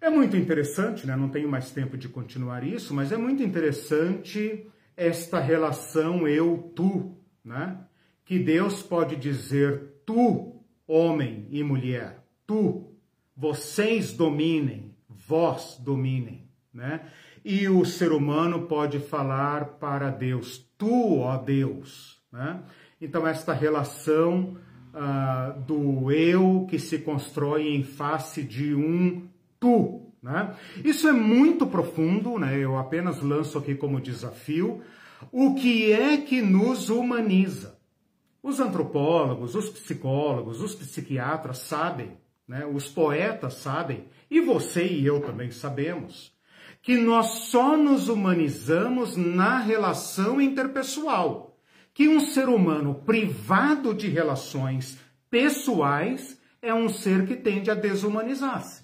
É muito interessante, né? não tenho mais tempo de continuar isso, mas é muito interessante esta relação eu-tu, né? que Deus pode dizer tu, homem e mulher, tu, vocês dominem, vós dominem, né? E o ser humano pode falar para Deus, tu, ó Deus, né? Então esta relação uh, do eu que se constrói em face de um tu. Né? Isso é muito profundo, né? eu apenas lanço aqui como desafio. O que é que nos humaniza? Os antropólogos, os psicólogos, os psiquiatras sabem, né? os poetas sabem, e você e eu também sabemos, que nós só nos humanizamos na relação interpessoal. Que um ser humano privado de relações pessoais é um ser que tende a desumanizar-se.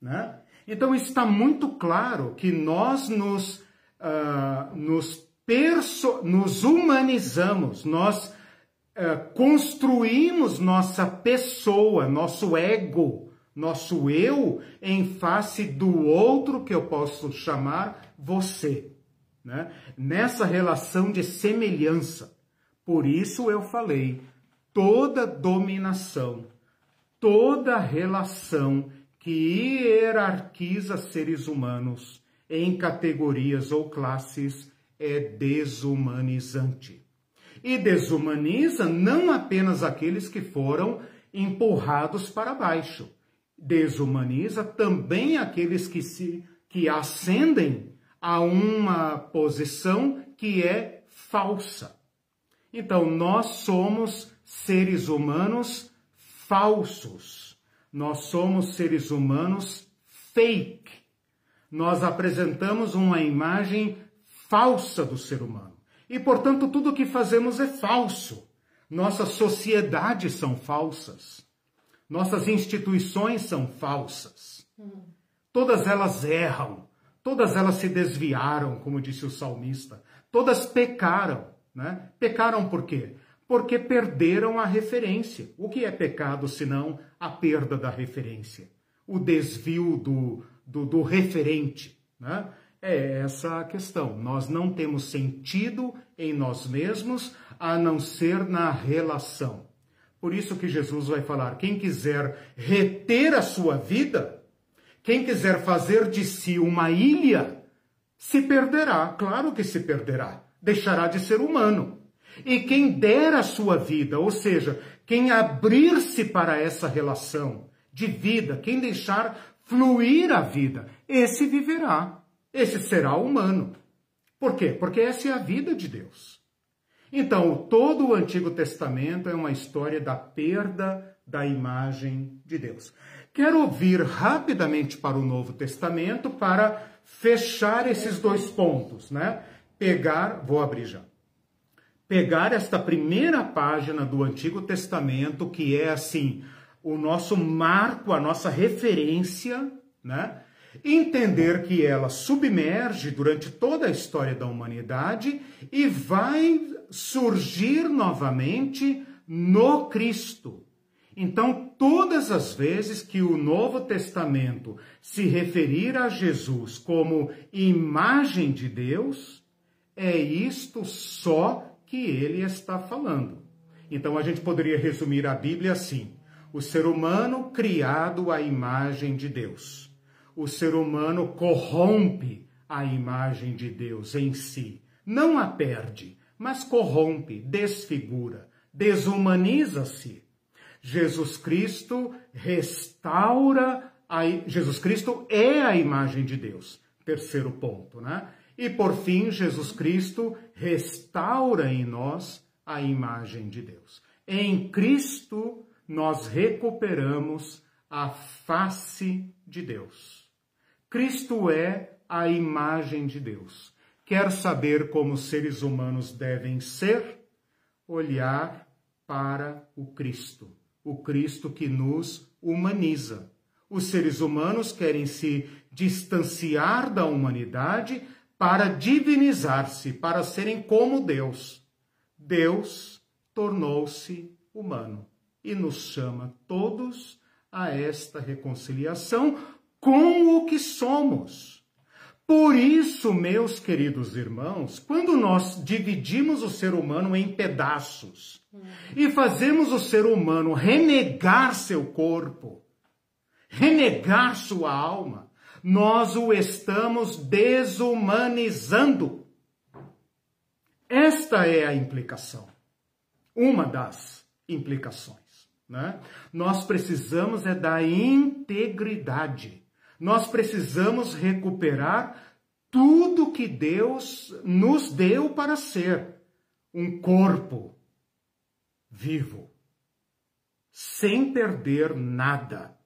Né? Então está muito claro que nós nos, uh, nos, nos humanizamos, nós uh, construímos nossa pessoa, nosso ego, nosso eu em face do outro que eu posso chamar você. Né? Nessa relação de semelhança. Por isso eu falei, toda dominação, toda relação que hierarquiza seres humanos em categorias ou classes é desumanizante. E desumaniza não apenas aqueles que foram empurrados para baixo, desumaniza também aqueles que se que ascendem a uma posição que é falsa. Então nós somos seres humanos falsos nós somos seres humanos fake. Nós apresentamos uma imagem falsa do ser humano. E, portanto, tudo o que fazemos é falso. Nossas sociedades são falsas. Nossas instituições são falsas. Todas elas erram. Todas elas se desviaram, como disse o salmista. Todas pecaram. Né? Pecaram por quê? porque perderam a referência. O que é pecado senão a perda da referência? O desvio do, do, do referente. Né? É essa a questão. Nós não temos sentido em nós mesmos a não ser na relação. Por isso que Jesus vai falar: quem quiser reter a sua vida, quem quiser fazer de si uma ilha, se perderá. Claro que se perderá. Deixará de ser humano E quem der a sua vida, ou seja, quem abrir-se para essa relação de vida, quem deixar fluir a vida, esse viverá. Esse será humano. Por quê? Porque essa é a vida de Deus. Então, todo o Antigo Testamento é uma história da perda da imagem de Deus. Quero vir rapidamente para o Novo Testamento para fechar esses dois pontos, né? Pegar, vou abrir já. Pegar esta primeira página do Antigo Testamento, que é assim, o nosso marco, a nossa referência, né? Entender que ela submerge durante toda a história da humanidade e vai surgir novamente no Cristo. Então, todas as vezes que o Novo Testamento se referir a Jesus como imagem de Deus, é isto só que ele está falando. Então, a gente poderia resumir a Bíblia assim: o ser humano criado à imagem de Deus. O ser humano corrompe a imagem de Deus em si. Não a perde, mas corrompe, desfigura, desumaniza-se Jesus Cristo restaura a Jesus Cristo é a imagem de Deus. Terceiro ponto, né? E por fim, Jesus Cristo restaura em nós a imagem de Deus. Em Cristo nós recuperamos a face de Deus. Cristo é a imagem de Deus. Quer saber como seres humanos devem ser? Olhar para o Cristo o Cristo que nos humaniza. Os seres humanos querem se distanciar da humanidade para divinizar-se, para serem como Deus. Deus tornou-se humano e nos chama todos a esta reconciliação com o que somos. Por isso, meus queridos irmãos, quando nós dividimos o ser humano em pedaços, e fazemos o ser humano renegar seu corpo, renegar sua alma, nós o estamos desumanizando. Esta é a implicação, uma das implicações. Né? Nós precisamos é da integridade. Nós precisamos recuperar tudo que Deus nos deu para ser um corpo, vivo, sem perder nada.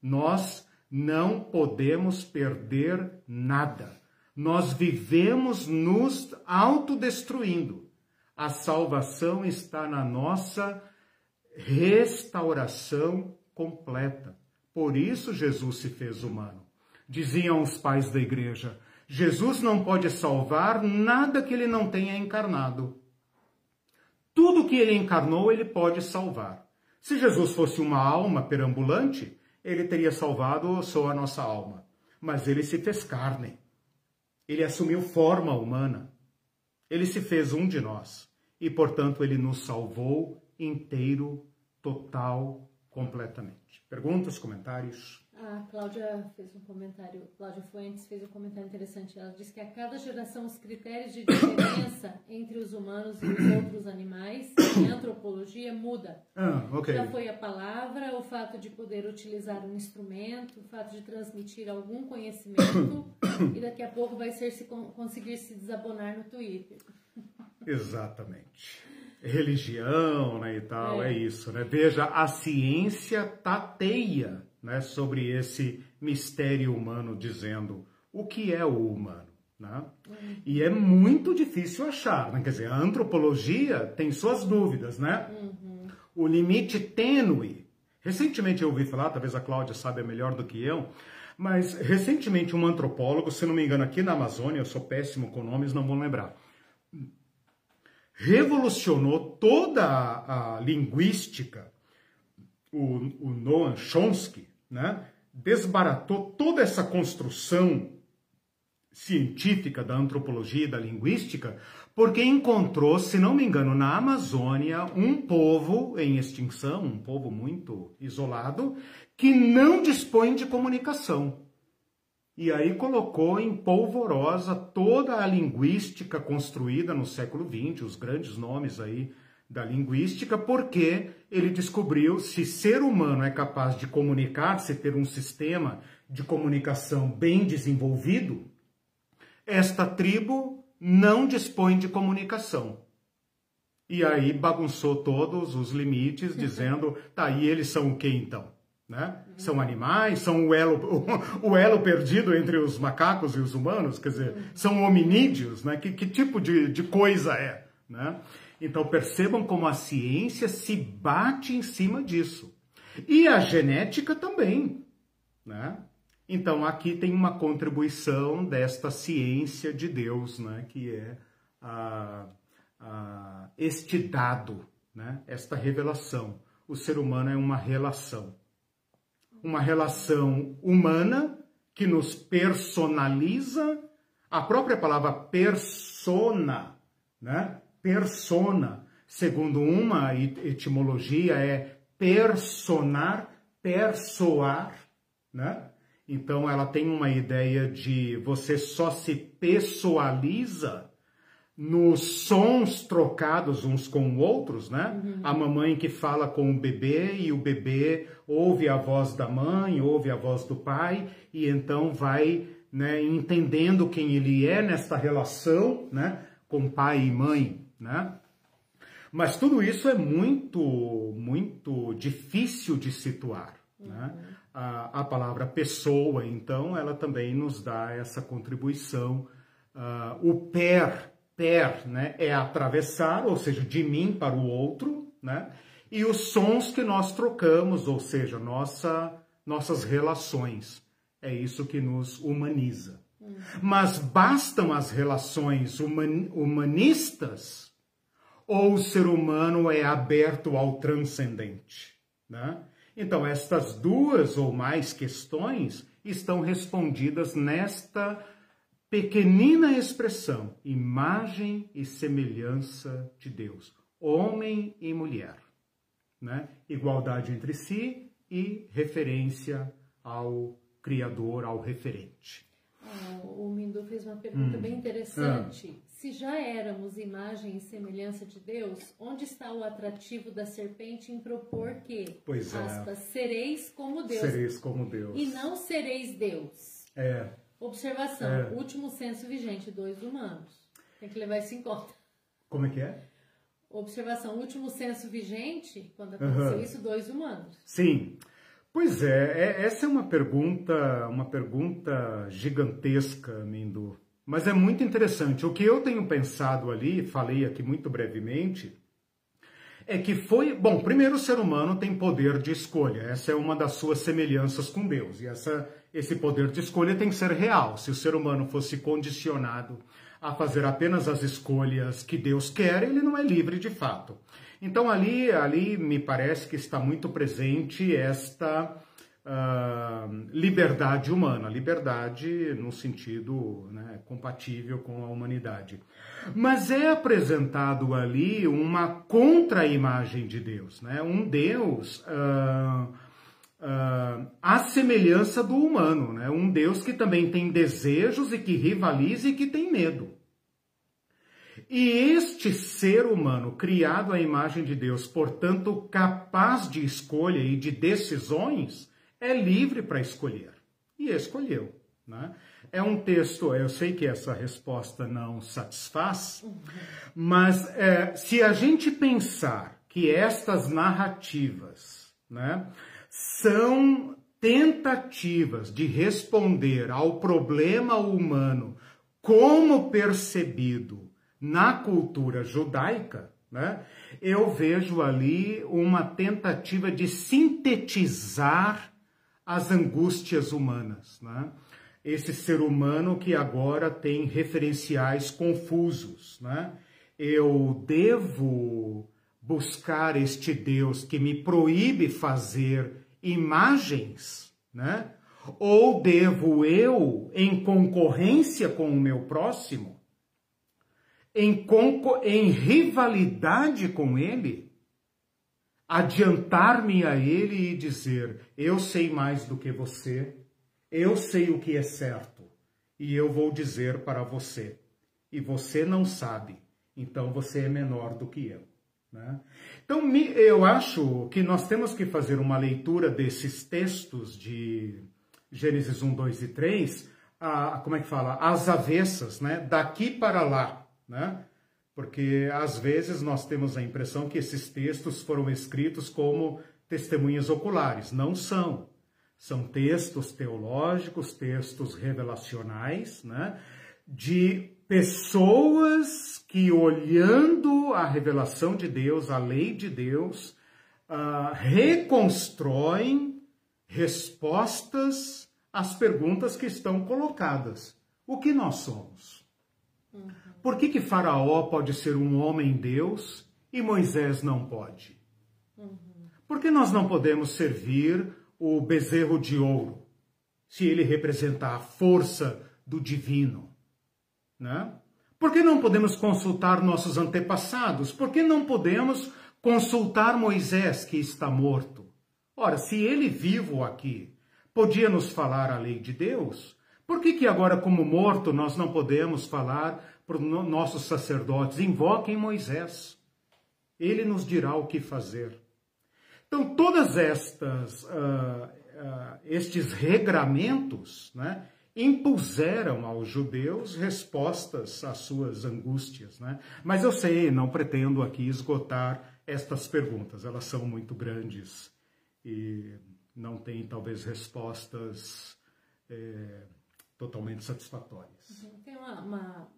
Nós não podemos perder nada. Nós vivemos nos autodestruindo. A salvação está na nossa restauração completa. Por isso Jesus se fez humano. Diziam os pais da igreja: Jesus não pode salvar nada que ele não tenha encarnado. Tudo que ele encarnou, ele pode salvar. Se Jesus fosse uma alma perambulante, ele teria salvado só a nossa alma. Mas ele se fez carne. Ele assumiu forma humana. Ele se fez um de nós. E, portanto, ele nos salvou inteiro, total, completamente. Perguntas, comentários? A Cláudia fez um comentário, Cláudia Fuentes fez um comentário interessante. Ela disse que a cada geração os critérios de diferença entre os humanos e os outros animais em antropologia muda. Ah, ok. Já foi a palavra, o fato de poder utilizar um instrumento, o fato de transmitir algum conhecimento e daqui a pouco vai ser se conseguir se desabonar no Twitter. Exatamente religião né, e tal, é. é. isso. Né? Veja, a ciência tateia né, sobre esse mistério humano, dizendo o que é o humano. Né? Uhum. E é muito difícil achar. Né? Quer dizer, a antropologia tem suas dúvidas, né? Uhum. O limite tênue. Recentemente eu ouvi falar, talvez a Cláudia saiba melhor do que eu, mas recentemente um antropólogo, se não me engano, aqui na Amazônia, eu sou péssimo com nomes, não vou lembrar, revolucionou toda a, a linguística, o, o Noam Chomsky, né? desbaratou toda essa construção científica da antropologia e da linguística, porque encontrou, se não me engano, na Amazônia, um povo em extinção, um povo muito isolado, que não dispõe de comunicação. E aí colocou em polvorosa toda a linguística construída no século XX, os grandes nomes aí da linguística, porque ele descobriu se ser humano é capaz de comunicar, se ter um sistema de comunicação bem desenvolvido, esta tribo não dispõe de comunicação. E aí bagunçou todos os limites, dizendo, tá, e eles são o que então? Né? São animais, são o elo, o, elo perdido entre os macacos e os humanos, quer dizer, são hominídeos, né? Que, que tipo de, de coisa é? Né? Então percebam como a ciência se bate em cima disso. E a genética também. Né? Então aqui tem uma contribuição desta ciência de Deus, né? que é a, a, este dado, né? esta revelação. O ser humano é uma relação uma relação humana que nos personaliza. A própria palavra persona, né? Persona, segundo uma etimologia, é personar, persoar, né? Então ela tem uma ideia de você só se pessoaliza nos sons trocados uns com outros, né? Uhum. A mamãe que fala com o bebê e o bebê ouve a voz da mãe, ouve a voz do pai e então vai, né, entendendo quem ele é nesta relação, né, com pai e mãe, né? Mas tudo isso é muito, muito difícil de situar, né? uhum. né? A, a palavra pessoa, então, ela também nos dá essa contribuição. Uh, o per per, né, é atravessar, ou seja, de mim para o outro, né? E os sons que nós trocamos, ou seja, nossa, nossas relações. É isso que nos humaniza. Uhum. Mas bastam as relações human, humanistas ou o ser humano é aberto ao transcendente? Né? Então, estas duas ou mais questões estão respondidas nesta pequenina expressão, imagem e semelhança de Deus, homem e mulher, né? Igualdade entre si e referência ao Criador, ao referente. Ah, o Mindu fez uma pergunta hum. bem interessante. Ah. Se já éramos imagem e semelhança de Deus, onde está o atrativo da serpente em propor que, pois é. aspas, sereis como Deus? Sereis como Deus. E não sereis Deus. É. Observação: é. último censo vigente, dois humanos. Tem que levar isso em conta. Como é que é? Observação: último censo vigente, quando aconteceu uhum. isso, dois humanos. Sim. Pois é, é, essa é uma pergunta, uma pergunta gigantesca, Mindu. Mas é muito interessante. O que eu tenho pensado ali, falei aqui muito brevemente, é que foi. Bom, primeiro o ser humano tem poder de escolha. Essa é uma das suas semelhanças com Deus. E essa esse poder de escolha tem que ser real. Se o ser humano fosse condicionado a fazer apenas as escolhas que Deus quer, ele não é livre de fato. Então ali, ali me parece que está muito presente esta uh, liberdade humana, liberdade no sentido né, compatível com a humanidade. Mas é apresentado ali uma contra-imagem de Deus, né? um Deus uh, uh, à semelhança do humano, né? um Deus que também tem desejos e que rivaliza e que tem medo. E este ser humano, criado à imagem de Deus, portanto capaz de escolha e de decisões, é livre para escolher. E escolheu. Né? É um texto, eu sei que essa resposta não satisfaz, mas é, se a gente pensar que estas narrativas, né, são tentativas de responder ao problema humano como percebido na cultura judaica, né? Eu vejo ali uma tentativa de sintetizar as angústias humanas, né? Esse ser humano que agora tem referenciais confusos, né? Eu devo buscar este Deus que me proíbe fazer imagens, né? Ou devo eu, em concorrência com o meu próximo, em, em rivalidade com ele, adiantar-me a ele e dizer: eu sei mais do que você, Eu sei o que é certo e eu vou dizer para você. E você não sabe, então você é menor do que eu. Né? Então, eu acho que nós temos que fazer uma leitura desses textos de Gênesis 1, 2 e 3, a, como é que fala? As avessas, né? daqui para lá. Né? Porque às vezes nós temos a impressão que esses textos foram escritos como testemunhas oculares. Não são. São textos teológicos, textos revelacionais, né? de pessoas que, olhando a revelação de Deus, a lei de Deus, uh, reconstruem respostas às perguntas que estão colocadas. O que nós somos? Uhum. Por que, que Faraó pode ser um homem Deus e Moisés não pode? Uhum. Por que nós não podemos servir o bezerro de ouro, se ele representa a força do divino? Né? Por que não podemos consultar nossos antepassados? Por que não podemos consultar Moisés, que está morto? Ora, se ele vivo aqui podia nos falar a lei de Deus, por que, que agora, como morto, nós não podemos falar para os nossos sacerdotes? Invoquem Moisés. Ele nos dirá o que fazer. Então, todas estas, uh, uh, estes regramentos, né, impuseram aos judeus respostas às suas angústias. Né? Mas eu sei, não pretendo aqui esgotar estas perguntas, elas são muito grandes e não têm talvez respostas é, totalmente satisfatórias. Uhum. Tem uma, uma,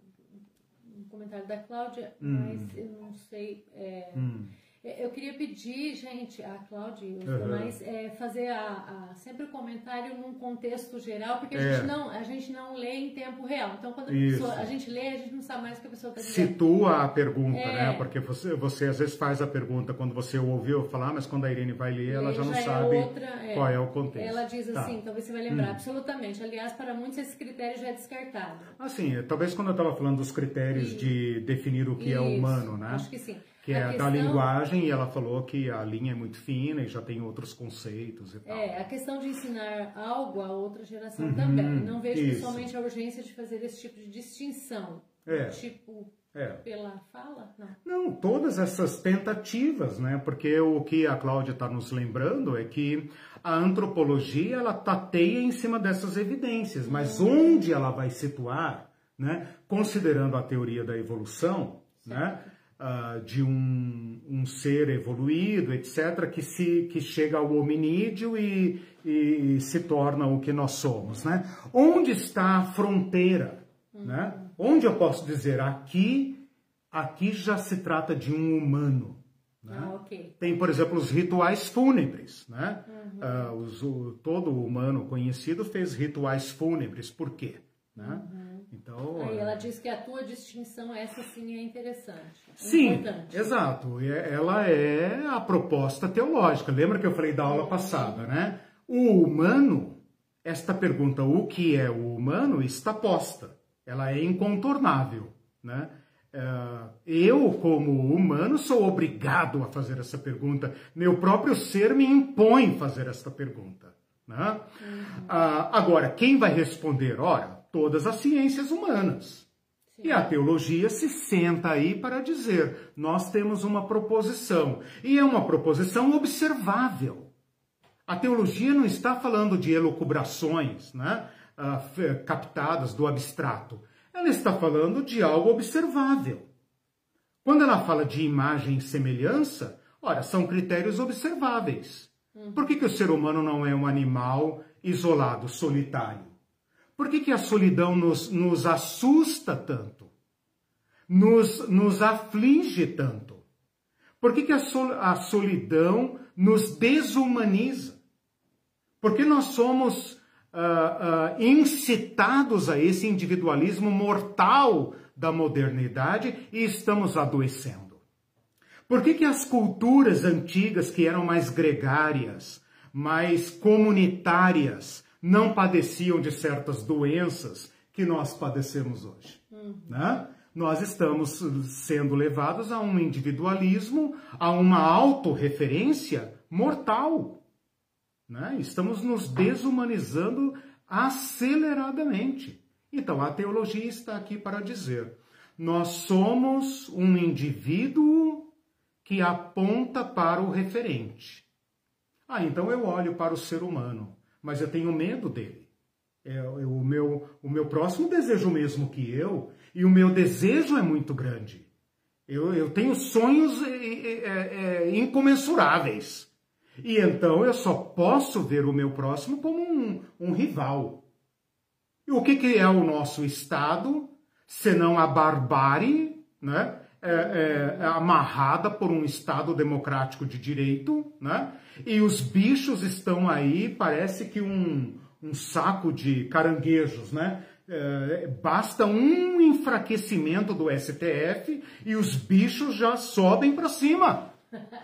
um comentário da Cláudia, hum. mas eu não sei. É... Hum eu queria pedir, gente, a Cláudia e os uhum. demais, é, fazer a, a, sempre o comentário num contexto geral, porque a, é. gente não, a gente não lê em tempo real. Então, quando a, pessoa, a gente lê, a gente não sabe mais o que a pessoa está dizendo. Situa a pergunta, é. né? Porque você, você às vezes faz a pergunta quando você ouviu falar, mas quando a Irene vai ler, ela já não já sabe outra, é. qual é o contexto. Ela diz tá. assim, talvez você vai lembrar, hum. absolutamente. Aliás, para muitos esse critério já é descartado. Assim, talvez quando eu estava falando dos critérios de definir o que Isso. é humano, né? Acho que sim que é questão... da linguagem, e ela falou que a linha é muito fina e já tem outros conceitos e tal. É, a questão de ensinar algo a outra geração uhum, também. Não vejo isso. pessoalmente a urgência de fazer esse tipo de distinção. É. Tipo, é. pela fala? Não. Não, todas essas tentativas, né? Porque o que a Cláudia está nos lembrando é que a antropologia, ela tateia em cima dessas evidências, mas uhum. onde ela vai situar, né? Considerando a teoria da evolução, né? certo. né? Uh, de um, um, ser evoluído, etc., que, se, que chega ao hominídeo e, e, se torna o que nós somos. Né? Onde está a fronteira? Uhum. Né? Onde eu posso dizer aqui, aqui já se trata de um humano. Né? Ah, okay. Tem, por exemplo, os rituais fúnebres. Né? Uhum. Uh, os, o, todo humano conhecido fez rituais fúnebres. Por quê? Né? Uhum. Então, Aí ela diz que a tua distinção, essa sim é interessante. É sim, importante. exato. Ela é a proposta teológica. Lembra que eu falei da aula passada, né? O humano, esta pergunta, o que é o humano, está posta. Ela é incontornável, né? É, eu, como humano, sou obrigado a fazer essa pergunta. Meu próprio ser me impõe fazer esta pergunta. Né? Uhum. Ah, agora, quem vai responder? Ora, todas as ciências humanas. Sim. E a teologia se senta aí para dizer: nós temos uma proposição, e é uma proposição observável. A teologia não está falando de elucubrações né, uh, captadas do abstrato. Ela está falando de algo observável. Quando ela fala de imagem e semelhança, ora, são critérios observáveis. Uhum. Por que, que o ser humano não é um animal isolado, solitário? Por que, que a solidão nos, nos assusta tanto? Nos, nos aflige tanto? Por que, que a, sol, a solidão nos desumaniza? Porque nós somos uh, uh, incitados a esse individualismo mortal da modernidade e estamos adoecendo. Por que, que as culturas antigas, que eram mais gregárias, mais comunitárias, não padeciam de certas doenças que nós padecemos hoje. Uhum. Né? Nós estamos sendo levados a um individualismo, a uma autorreferência mortal. Né? Estamos nos desumanizando aceleradamente. Então, a teologia está aqui para dizer: nós somos um indivíduo que aponta para o referente. Ah, então eu olho para o ser humano, mas eu tenho medo dele. É, o, meu, o meu próximo deseja o mesmo que eu, e o meu desejo é muito grande. Eu, eu tenho sonhos é, é, incomensuráveis. E então eu só posso ver o meu próximo como um, um rival. E o que, que é o nosso Estado, senão a barbárie, né? É, é, é, amarrada por um Estado democrático de direito, né? E os bichos estão aí, parece que um, um saco de caranguejos, né? É, basta um enfraquecimento do STF e os bichos já sobem para cima.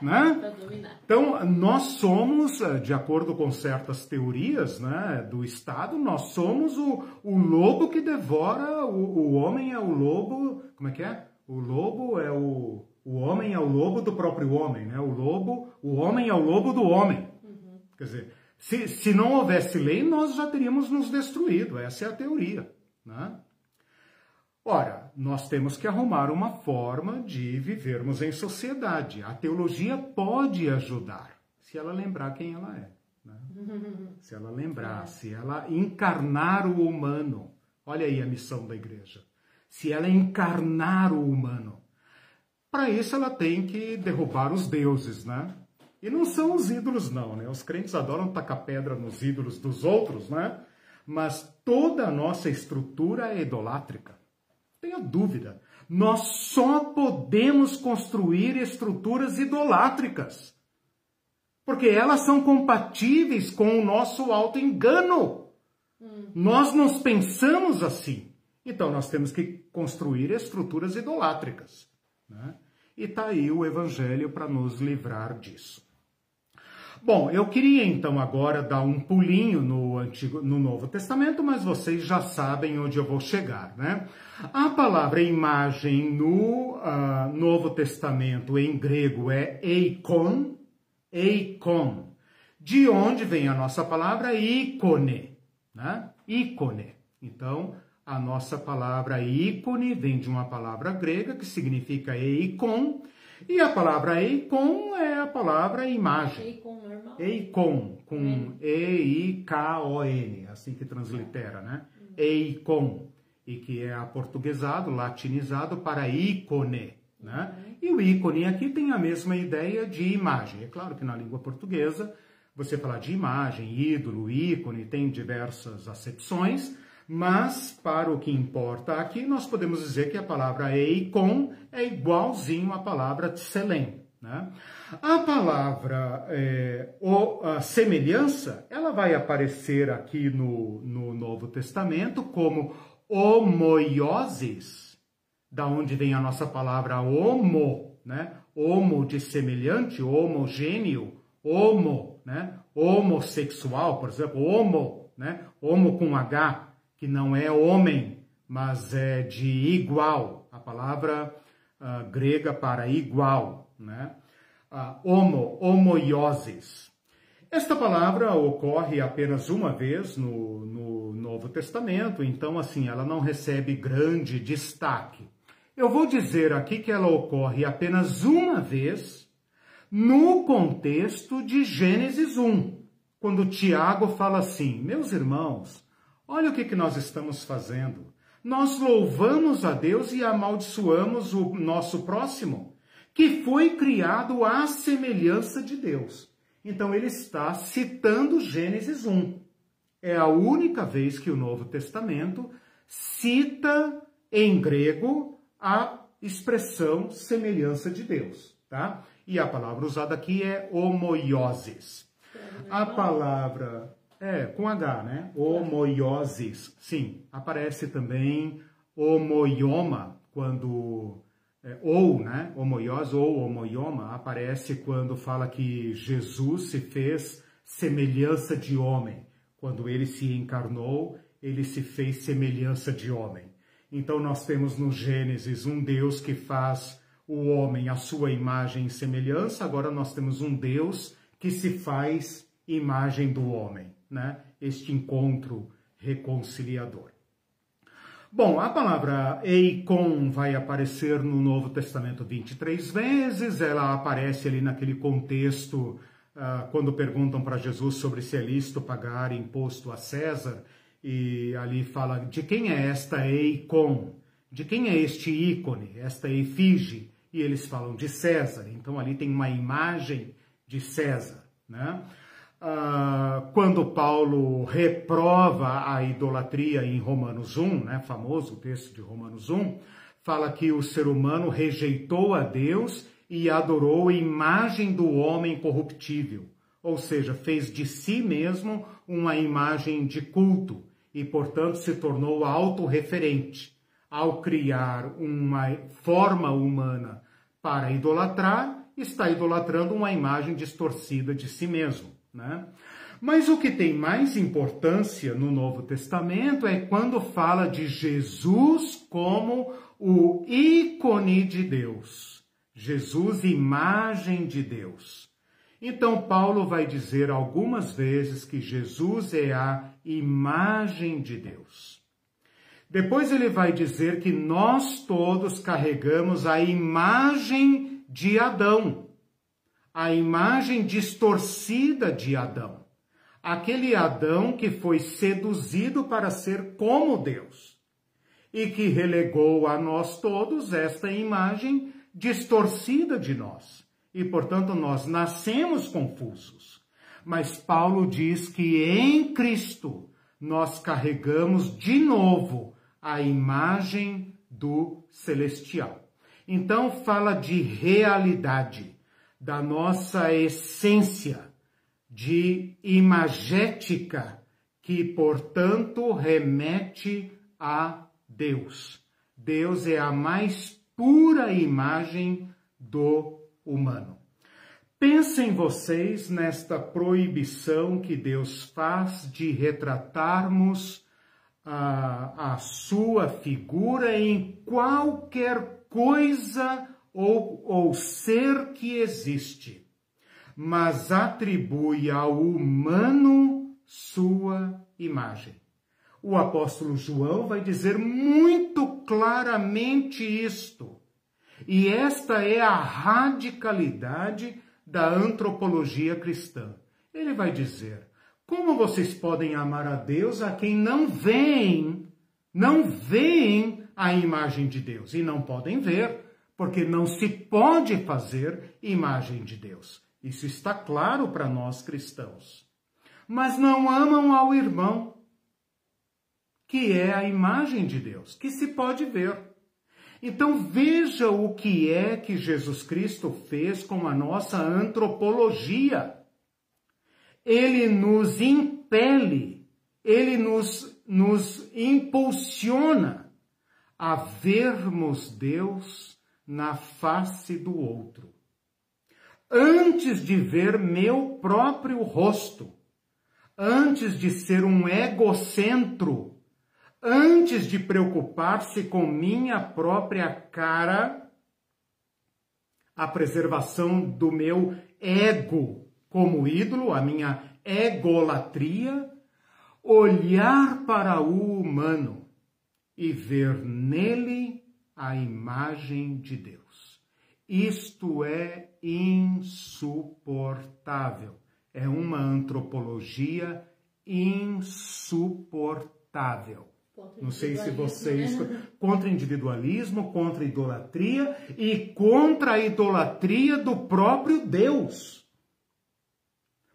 Né? Então, nós somos, é, de acordo com certas teorias né, do Estado, nós somos o, o lobo que devora, o, o homem é o lobo, como é que é? O lobo é o, o homem é o lobo do próprio homem, né? O lobo, o homem é o lobo do homem. Uhum. Quer dizer, se, se não houvesse lei, nós já teríamos nos destruído. Essa é a teoria. Né? Ora, nós temos que arrumar uma forma de vivermos em sociedade. A teologia pode ajudar, se ela lembrar quem ela é. Né? Se ela lembrar, se ela encarnar o humano. Olha aí a missão da igreja. Se ela encarnar o humano. Para isso ela tem que derrubar os deuses, né? E não são os ídolos, não, né? Os crentes adoram tacar pedra nos ídolos dos outros, né? Mas toda a nossa estrutura é idolátrica. Tenha dúvida. Nós só podemos construir estruturas idolátricas. Porque elas são compatíveis com o nosso auto-engano. Hum. Nós nos pensamos assim. Então nós temos que construir estruturas idolátricas. Né? E está aí o Evangelho para nos livrar disso. Bom, eu queria então agora dar um pulinho no Antigo, no Novo Testamento, mas vocês já sabem onde eu vou chegar, né? A palavra imagem no uh, Novo Testamento em grego é eikon, eikon, de onde vem a nossa palavra ícone, né? Ícone. Então, a nossa palavra ícone vem de uma palavra grega que significa eikon, e a palavra eikon é a palavra imagem. Eikon normal. Eikon, com E-I-K-O-N, assim que translitera, né? Eikon, e que é aportuguesado, latinizado para ícone, né? Uhum. E o ícone aqui tem a mesma ideia de imagem. É claro que na língua portuguesa, você falar de imagem, ídolo, ícone, tem diversas acepções, mas para o que importa aqui, nós podemos dizer que a palavra eikon é igualzinho à palavra tselem. Né? A palavra é, a semelhança, ela vai aparecer aqui no, no Novo Testamento como homoioses, da onde vem a nossa palavra homo, né? Homo de semelhante, homogêneo, homo, né? Homossexual, por exemplo, homo, né? Homo com H, que não é homem, mas é de igual. A palavra uh, grega para igual, né? Uh, homo, homoioses. Esta palavra ocorre apenas uma vez no, no Novo Testamento, então assim, ela não recebe grande destaque. Eu vou dizer aqui que ela ocorre apenas uma vez no contexto de Gênesis 1, quando Tiago fala assim: Meus irmãos, Olha o que, que nós estamos fazendo. Nós louvamos a Deus e amaldiçoamos o nosso próximo, que foi criado à semelhança de Deus. Então ele está citando Gênesis 1. É a única vez que o Novo Testamento cita em grego a expressão semelhança de Deus, tá? E a palavra usada aqui é homoioses. A palavra é, com H, né? Homoioses. Sim, aparece também homoioma, quando. É, ou, né? Homoiose ou homoioma aparece quando fala que Jesus se fez semelhança de homem. Quando ele se encarnou, ele se fez semelhança de homem. Então nós temos no Gênesis um Deus que faz o homem à sua imagem e semelhança, agora nós temos um Deus que se faz imagem do homem né, este encontro reconciliador. Bom, a palavra eikon vai aparecer no Novo Testamento 23 vezes, ela aparece ali naquele contexto uh, quando perguntam para Jesus sobre se é lícito pagar imposto a César, e ali fala de quem é esta eikon, de quem é este ícone, esta efígie, e eles falam de César, então ali tem uma imagem de César, né? Uh, quando Paulo reprova a idolatria em Romanos 1, né, famoso texto de Romanos 1, fala que o ser humano rejeitou a Deus e adorou a imagem do homem corruptível, ou seja, fez de si mesmo uma imagem de culto e, portanto, se tornou autorreferente. Ao criar uma forma humana para idolatrar, está idolatrando uma imagem distorcida de si mesmo. Né? Mas o que tem mais importância no Novo Testamento é quando fala de Jesus como o ícone de Deus. Jesus, imagem de Deus. Então, Paulo vai dizer algumas vezes que Jesus é a imagem de Deus. Depois ele vai dizer que nós todos carregamos a imagem de Adão a imagem distorcida de Adão. Aquele Adão que foi seduzido para ser como Deus e que relegou a nós todos esta imagem distorcida de nós. E, portanto, nós nascemos confusos. Mas Paulo diz que em Cristo nós carregamos de novo a imagem do celestial. Então, fala de realidade da nossa essência de imagética, que, portanto, remete a Deus. Deus é a mais pura imagem do humano. Pensem vocês nesta proibição que Deus faz de retratarmos a, a sua figura em qualquer coisa ou, ou ser que existe, mas atribui ao humano sua imagem. O apóstolo João vai dizer muito claramente isto. E esta é a radicalidade da antropologia cristã. Ele vai dizer: como vocês podem amar a Deus a quem não veem, não veem a imagem de Deus e não podem ver? Porque não se pode fazer imagem de Deus. Isso está claro para nós cristãos. Mas não amam ao irmão, que é a imagem de Deus, que se pode ver. Então veja o que é que Jesus Cristo fez com a nossa antropologia. Ele nos impele, ele nos, nos impulsiona a vermos Deus na face do outro. Antes de ver meu próprio rosto, antes de ser um egocentro, antes de preocupar-se com minha própria cara, a preservação do meu ego como ídolo, a minha egolatria, olhar para o humano e ver nele a imagem de Deus. Isto é insuportável. É uma antropologia insuportável. Não sei se vocês. Né? Contra individualismo, contra idolatria e contra a idolatria do próprio Deus.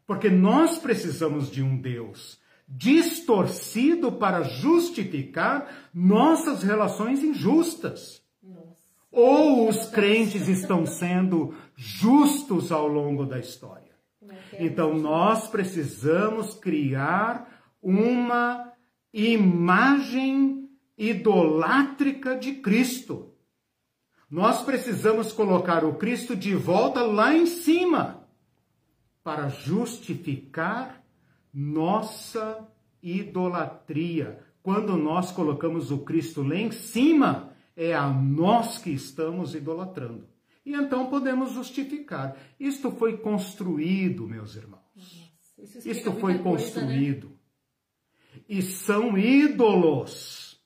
Porque nós precisamos de um Deus distorcido para justificar nossas relações injustas. Ou os crentes estão sendo justos ao longo da história. Então nós precisamos criar uma imagem idolátrica de Cristo. Nós precisamos colocar o Cristo de volta lá em cima para justificar nossa idolatria. Quando nós colocamos o Cristo lá em cima, é a nós que estamos idolatrando. E então podemos justificar. Isto foi construído, meus irmãos. Isto foi construído. Coisa, né? e são ídolos.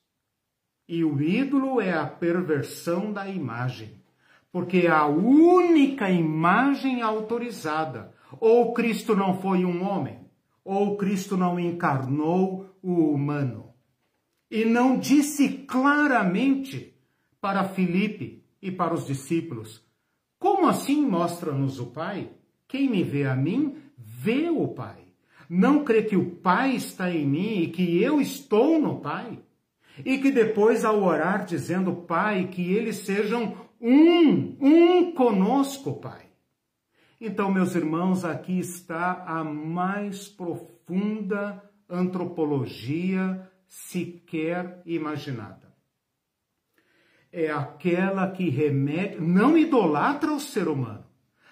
E o ídolo é a perversão da imagem, porque é a única imagem autorizada. Ou Cristo não foi um homem, ou Cristo não encarnou o humano. E não disse claramente para Filipe e para os discípulos: Como assim mostra-nos o Pai? Quem me vê a mim, vê o Pai. Não crê que o Pai está em mim e que eu estou no Pai? E que depois, ao orar, dizendo, Pai, que eles sejam um, um conosco, Pai. Então, meus irmãos, aqui está a mais profunda antropologia sequer imaginada. É aquela que remete, não idolatra o ser humano.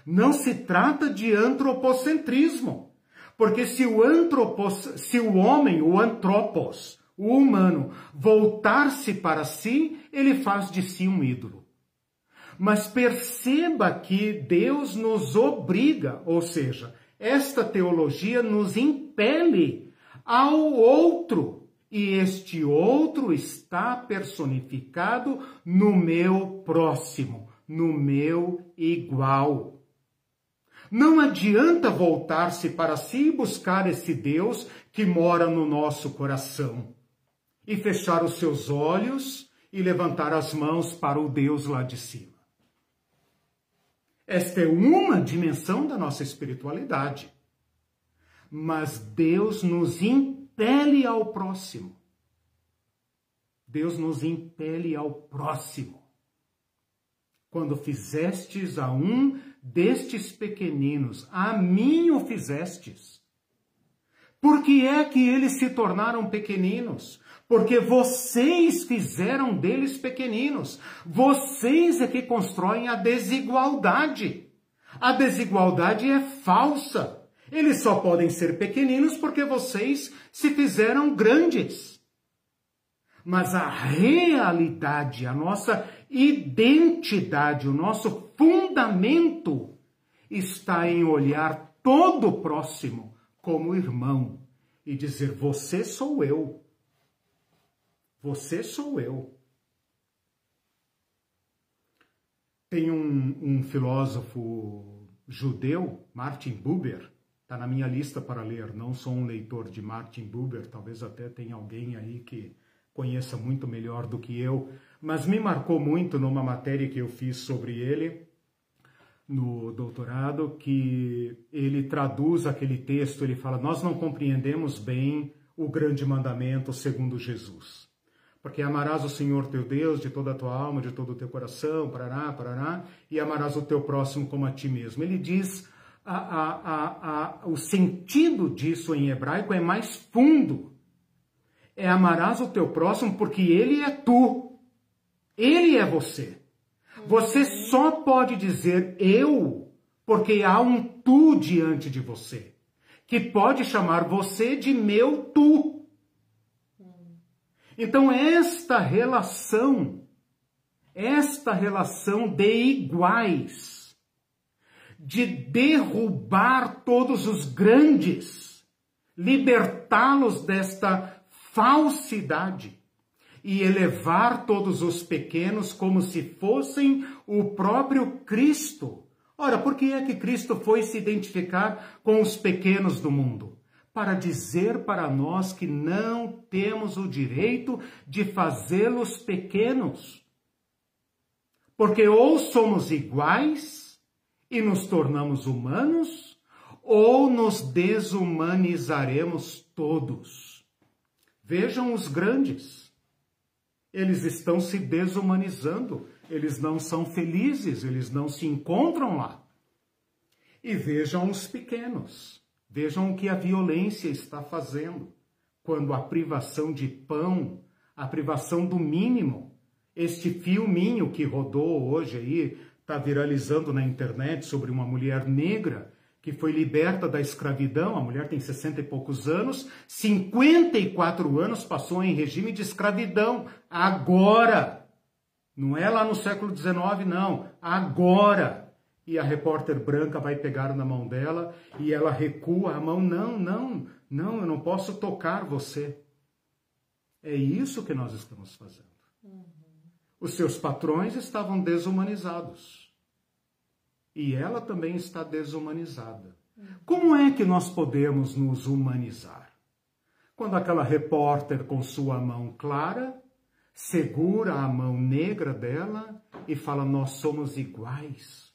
Não se trata de antropocentrismo. Porque se o, antropos, se o homem, o antropos, o humano, voltar-se para si, ele faz de si um ídolo. Mas perceba que Deus nos obriga, ou seja, esta teologia nos impele ao outro. E este outro está personificado no meu próximo, no meu igual. Não adianta voltar-se para si e buscar esse Deus que mora no nosso coração e fechar os seus olhos e levantar as mãos para o Deus lá de cima. Esta é uma dimensão da nossa espiritualidade. Mas Deus nos impele ao próximo. Deus nos impele ao próximo. Quando fizestes a um destes pequeninos, a mim o fizestes. Por que é que eles se tornaram pequeninos? Porque vocês fizeram deles pequeninos. Vocês é que constroem a desigualdade. A desigualdade é falsa. Eles só podem ser pequeninos porque vocês se fizeram grandes. Mas a realidade, a nossa identidade, o nosso fundamento está em olhar todo o próximo como irmão e dizer: Você sou eu. Você sou eu. Tem um, um filósofo judeu, Martin Buber, está na minha lista para ler. Não sou um leitor de Martin Buber, talvez até tenha alguém aí que conheça muito melhor do que eu, mas me marcou muito numa matéria que eu fiz sobre ele no doutorado, que ele traduz aquele texto, ele fala: Nós não compreendemos bem o grande mandamento segundo Jesus. Porque amarás o Senhor teu Deus de toda a tua alma, de todo o teu coração, parará, parará, e amarás o teu próximo como a ti mesmo. Ele diz a, a, a, o sentido disso em hebraico é mais fundo é amarás o teu próximo porque ele é tu. Ele é você. Você só pode dizer eu porque há um tu diante de você, que pode chamar você de meu tu. Então, esta relação, esta relação de iguais, de derrubar todos os grandes, libertá-los desta falsidade e elevar todos os pequenos como se fossem o próprio Cristo. Ora, por que é que Cristo foi se identificar com os pequenos do mundo? Para dizer para nós que não temos o direito de fazê-los pequenos. Porque ou somos iguais e nos tornamos humanos, ou nos desumanizaremos todos. Vejam os grandes. Eles estão se desumanizando, eles não são felizes, eles não se encontram lá. E vejam os pequenos. Vejam o que a violência está fazendo. Quando a privação de pão, a privação do mínimo, este filminho que rodou hoje aí, está viralizando na internet sobre uma mulher negra que foi liberta da escravidão, a mulher tem 60 e poucos anos, 54 anos passou em regime de escravidão. Agora! Não é lá no século XIX, não. Agora! E a repórter branca vai pegar na mão dela e ela recua a mão. Não, não, não, eu não posso tocar você. É isso que nós estamos fazendo. Uhum. Os seus patrões estavam desumanizados. E ela também está desumanizada. Uhum. Como é que nós podemos nos humanizar? Quando aquela repórter com sua mão clara segura a mão negra dela e fala: Nós somos iguais.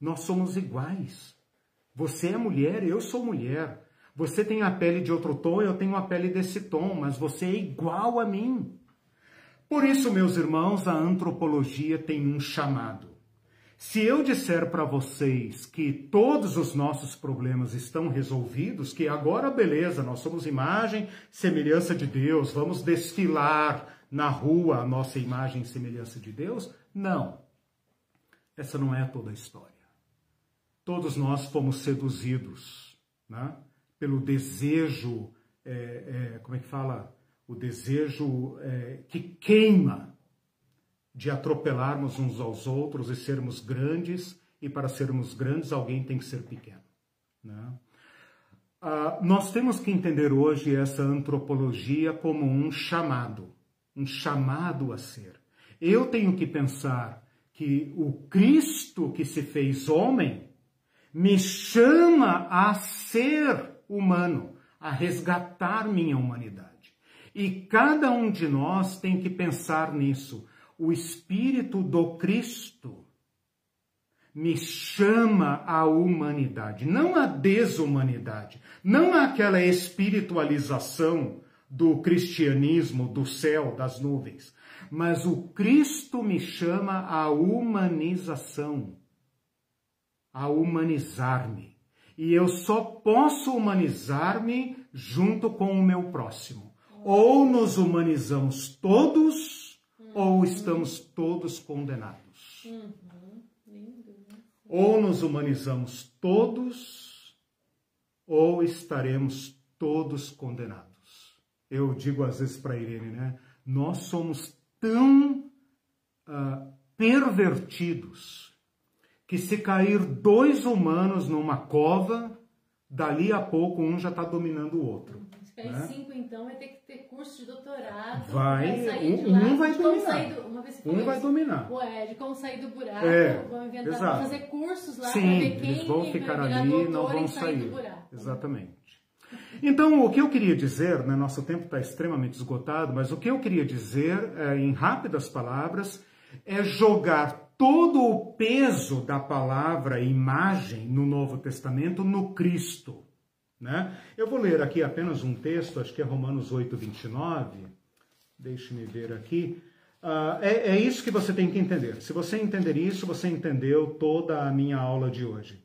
Nós somos iguais. Você é mulher, eu sou mulher. Você tem a pele de outro tom, eu tenho a pele desse tom, mas você é igual a mim. Por isso, meus irmãos, a antropologia tem um chamado. Se eu disser para vocês que todos os nossos problemas estão resolvidos, que agora, beleza, nós somos imagem, semelhança de Deus, vamos desfilar na rua a nossa imagem e semelhança de Deus, não. Essa não é toda a história. Todos nós fomos seduzidos, né? pelo desejo, é, é, como é que fala? O desejo é, que queima de atropelarmos uns aos outros e sermos grandes, e para sermos grandes alguém tem que ser pequeno. Né? Ah, nós temos que entender hoje essa antropologia como um chamado, um chamado a ser. Eu tenho que pensar que o Cristo que se fez homem me chama a ser humano, a resgatar minha humanidade. E cada um de nós tem que pensar nisso. O Espírito do Cristo me chama à humanidade, não à desumanidade, não àquela espiritualização do cristianismo, do céu, das nuvens, mas o Cristo me chama à humanização, a humanizar-me. E eu só posso humanizar-me junto com o meu próximo. Ou nos humanizamos todos, uhum. ou estamos todos condenados. Uhum. Ou nos humanizamos todos, ou estaremos todos condenados. Eu digo às vezes para a Irene, né? Nós somos tão uh, pervertidos que se cair dois humanos numa cova, dali a pouco um já está dominando o outro. Se cair né? cinco, então, vai ter que ter curso de doutorado. Vai, vai um, um, vai dominar. Do, uma vez um vai dominar. Ué, de como sair do buraco, é, vão inventar, exato. vão fazer cursos lá Sim, ver quem eles vão ficar ali e não vão sair. Exatamente. Então, o que eu queria dizer, né, nosso tempo está extremamente esgotado, mas o que eu queria dizer, é, em rápidas palavras, é jogar todo o peso da palavra imagem no Novo Testamento no Cristo. Né? Eu vou ler aqui apenas um texto, acho que é Romanos 8, 29. Deixe-me ver aqui. Uh, é, é isso que você tem que entender. Se você entender isso, você entendeu toda a minha aula de hoje.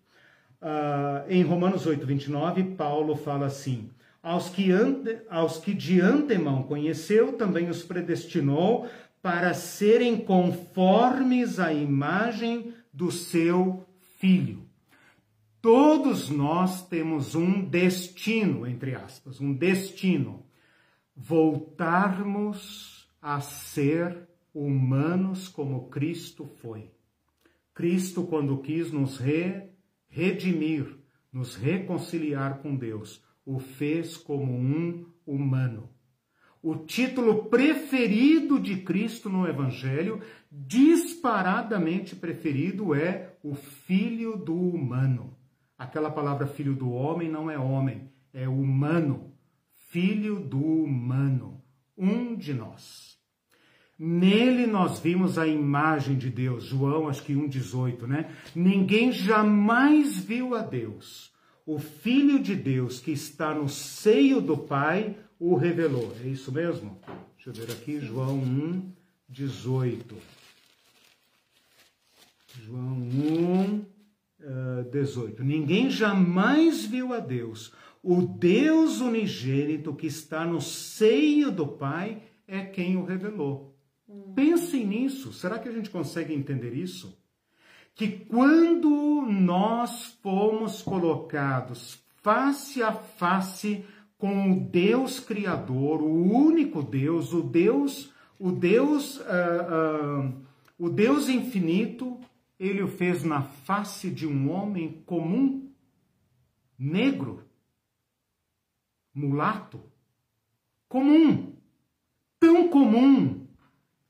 Uh, em Romanos 8, 29, Paulo fala assim: aos que, ante, aos que de antemão conheceu, também os predestinou para serem conformes à imagem do seu filho. Todos nós temos um destino, entre aspas, um destino. Voltarmos a ser humanos como Cristo foi. Cristo, quando quis nos re, redimir, nos reconciliar com Deus, o fez como um humano o título preferido de Cristo no Evangelho, disparadamente preferido, é o Filho do Humano. Aquela palavra filho do homem não é homem, é humano. Filho do humano, um de nós. Nele nós vimos a imagem de Deus, João acho que 1,18, né? Ninguém jamais viu a Deus. O Filho de Deus que está no seio do Pai o revelou. É isso mesmo? Deixa eu ver aqui, João 1, 18. João 1, uh, 18. Ninguém jamais viu a Deus. O Deus unigênito que está no seio do Pai é quem o revelou. Pensem nisso. Será que a gente consegue entender isso? Que quando nós fomos colocados face a face com o Deus Criador, o único Deus, o Deus, o Deus, uh, uh, o Deus infinito, ele o fez na face de um homem comum, negro, mulato, comum, tão comum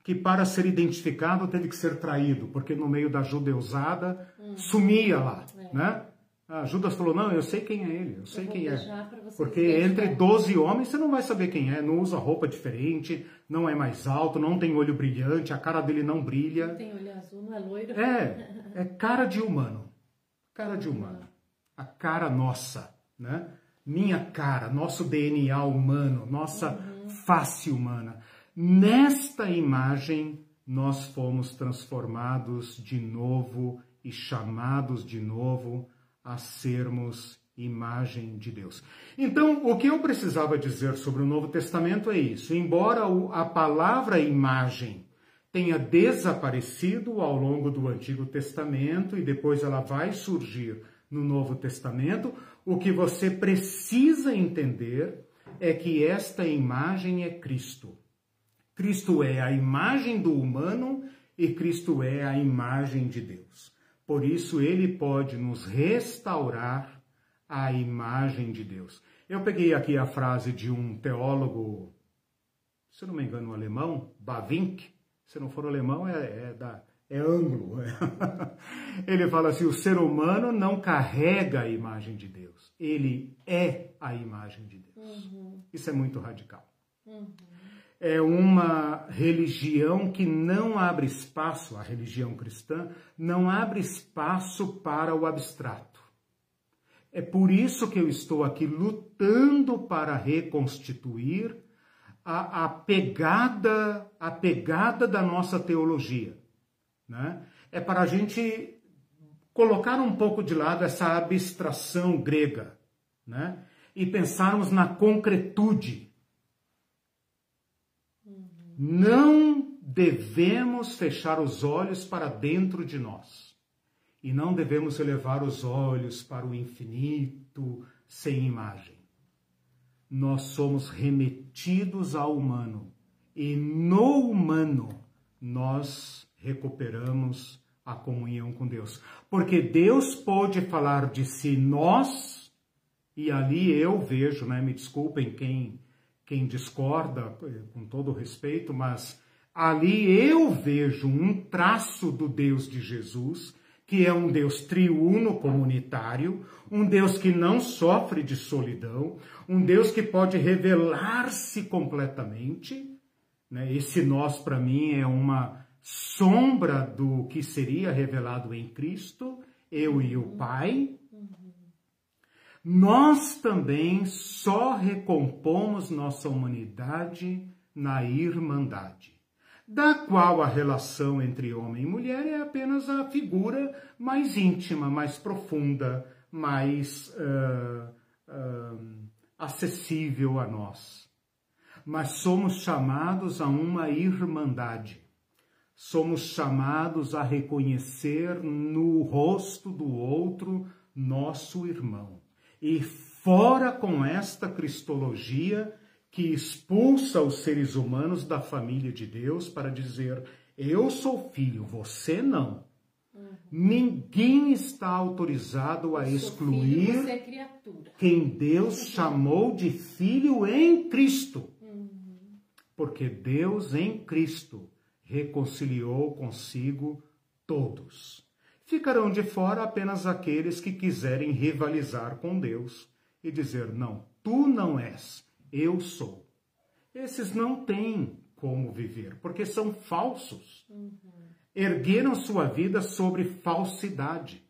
que para ser identificado teve que ser traído, porque no meio da judeusada hum. sumia lá, é. né? A Judas falou, não, eu sei quem é ele, eu sei eu quem é. Porque entre 12 homens você não vai saber quem é, não usa roupa diferente, não é mais alto, não tem olho brilhante, a cara dele não brilha. Não tem olho azul, não é loiro. É, é cara de humano. Cara de humano. A cara nossa, né? Minha cara, nosso DNA humano, nossa uhum. face humana. Nesta imagem nós fomos transformados de novo e chamados de novo a sermos imagem de Deus. Então, o que eu precisava dizer sobre o Novo Testamento é isso. Embora a palavra imagem tenha desaparecido ao longo do Antigo Testamento e depois ela vai surgir no Novo Testamento, o que você precisa entender é que esta imagem é Cristo. Cristo é a imagem do humano e Cristo é a imagem de Deus. Por isso, ele pode nos restaurar a imagem de Deus. Eu peguei aqui a frase de um teólogo, se não me engano, alemão, Bavinck. Se não for alemão, é, é, da, é ângulo. ele fala assim: o ser humano não carrega a imagem de Deus, ele é a imagem de Deus. Uhum. Isso é muito radical. Uhum é uma religião que não abre espaço, a religião cristã, não abre espaço para o abstrato. É por isso que eu estou aqui lutando para reconstituir a, a pegada, a pegada da nossa teologia. Né? É para a gente colocar um pouco de lado essa abstração grega né? e pensarmos na concretude não devemos fechar os olhos para dentro de nós. E não devemos elevar os olhos para o infinito sem imagem. Nós somos remetidos ao humano e no humano nós recuperamos a comunhão com Deus. Porque Deus pode falar de si nós, e ali eu vejo, né? Me desculpem quem quem discorda, com todo respeito, mas ali eu vejo um traço do Deus de Jesus, que é um Deus triuno comunitário, um Deus que não sofre de solidão, um Deus que pode revelar-se completamente. Né? Esse nós, para mim, é uma sombra do que seria revelado em Cristo, eu e o Pai nós também só recompomos nossa humanidade na irmandade, da qual a relação entre homem e mulher é apenas a figura mais íntima, mais profunda, mais uh, uh, acessível a nós. Mas somos chamados a uma irmandade. Somos chamados a reconhecer no rosto do outro nosso irmão e fora com esta cristologia que expulsa os seres humanos da família de Deus para dizer: eu sou filho, você não. Uhum. Ninguém está autorizado a excluir filho, é quem Deus chamou de filho em Cristo. Uhum. Porque Deus em Cristo reconciliou consigo todos. Ficarão de fora apenas aqueles que quiserem rivalizar com Deus e dizer: não, tu não és, eu sou. Esses não têm como viver, porque são falsos. Uhum. Ergueram sua vida sobre falsidade.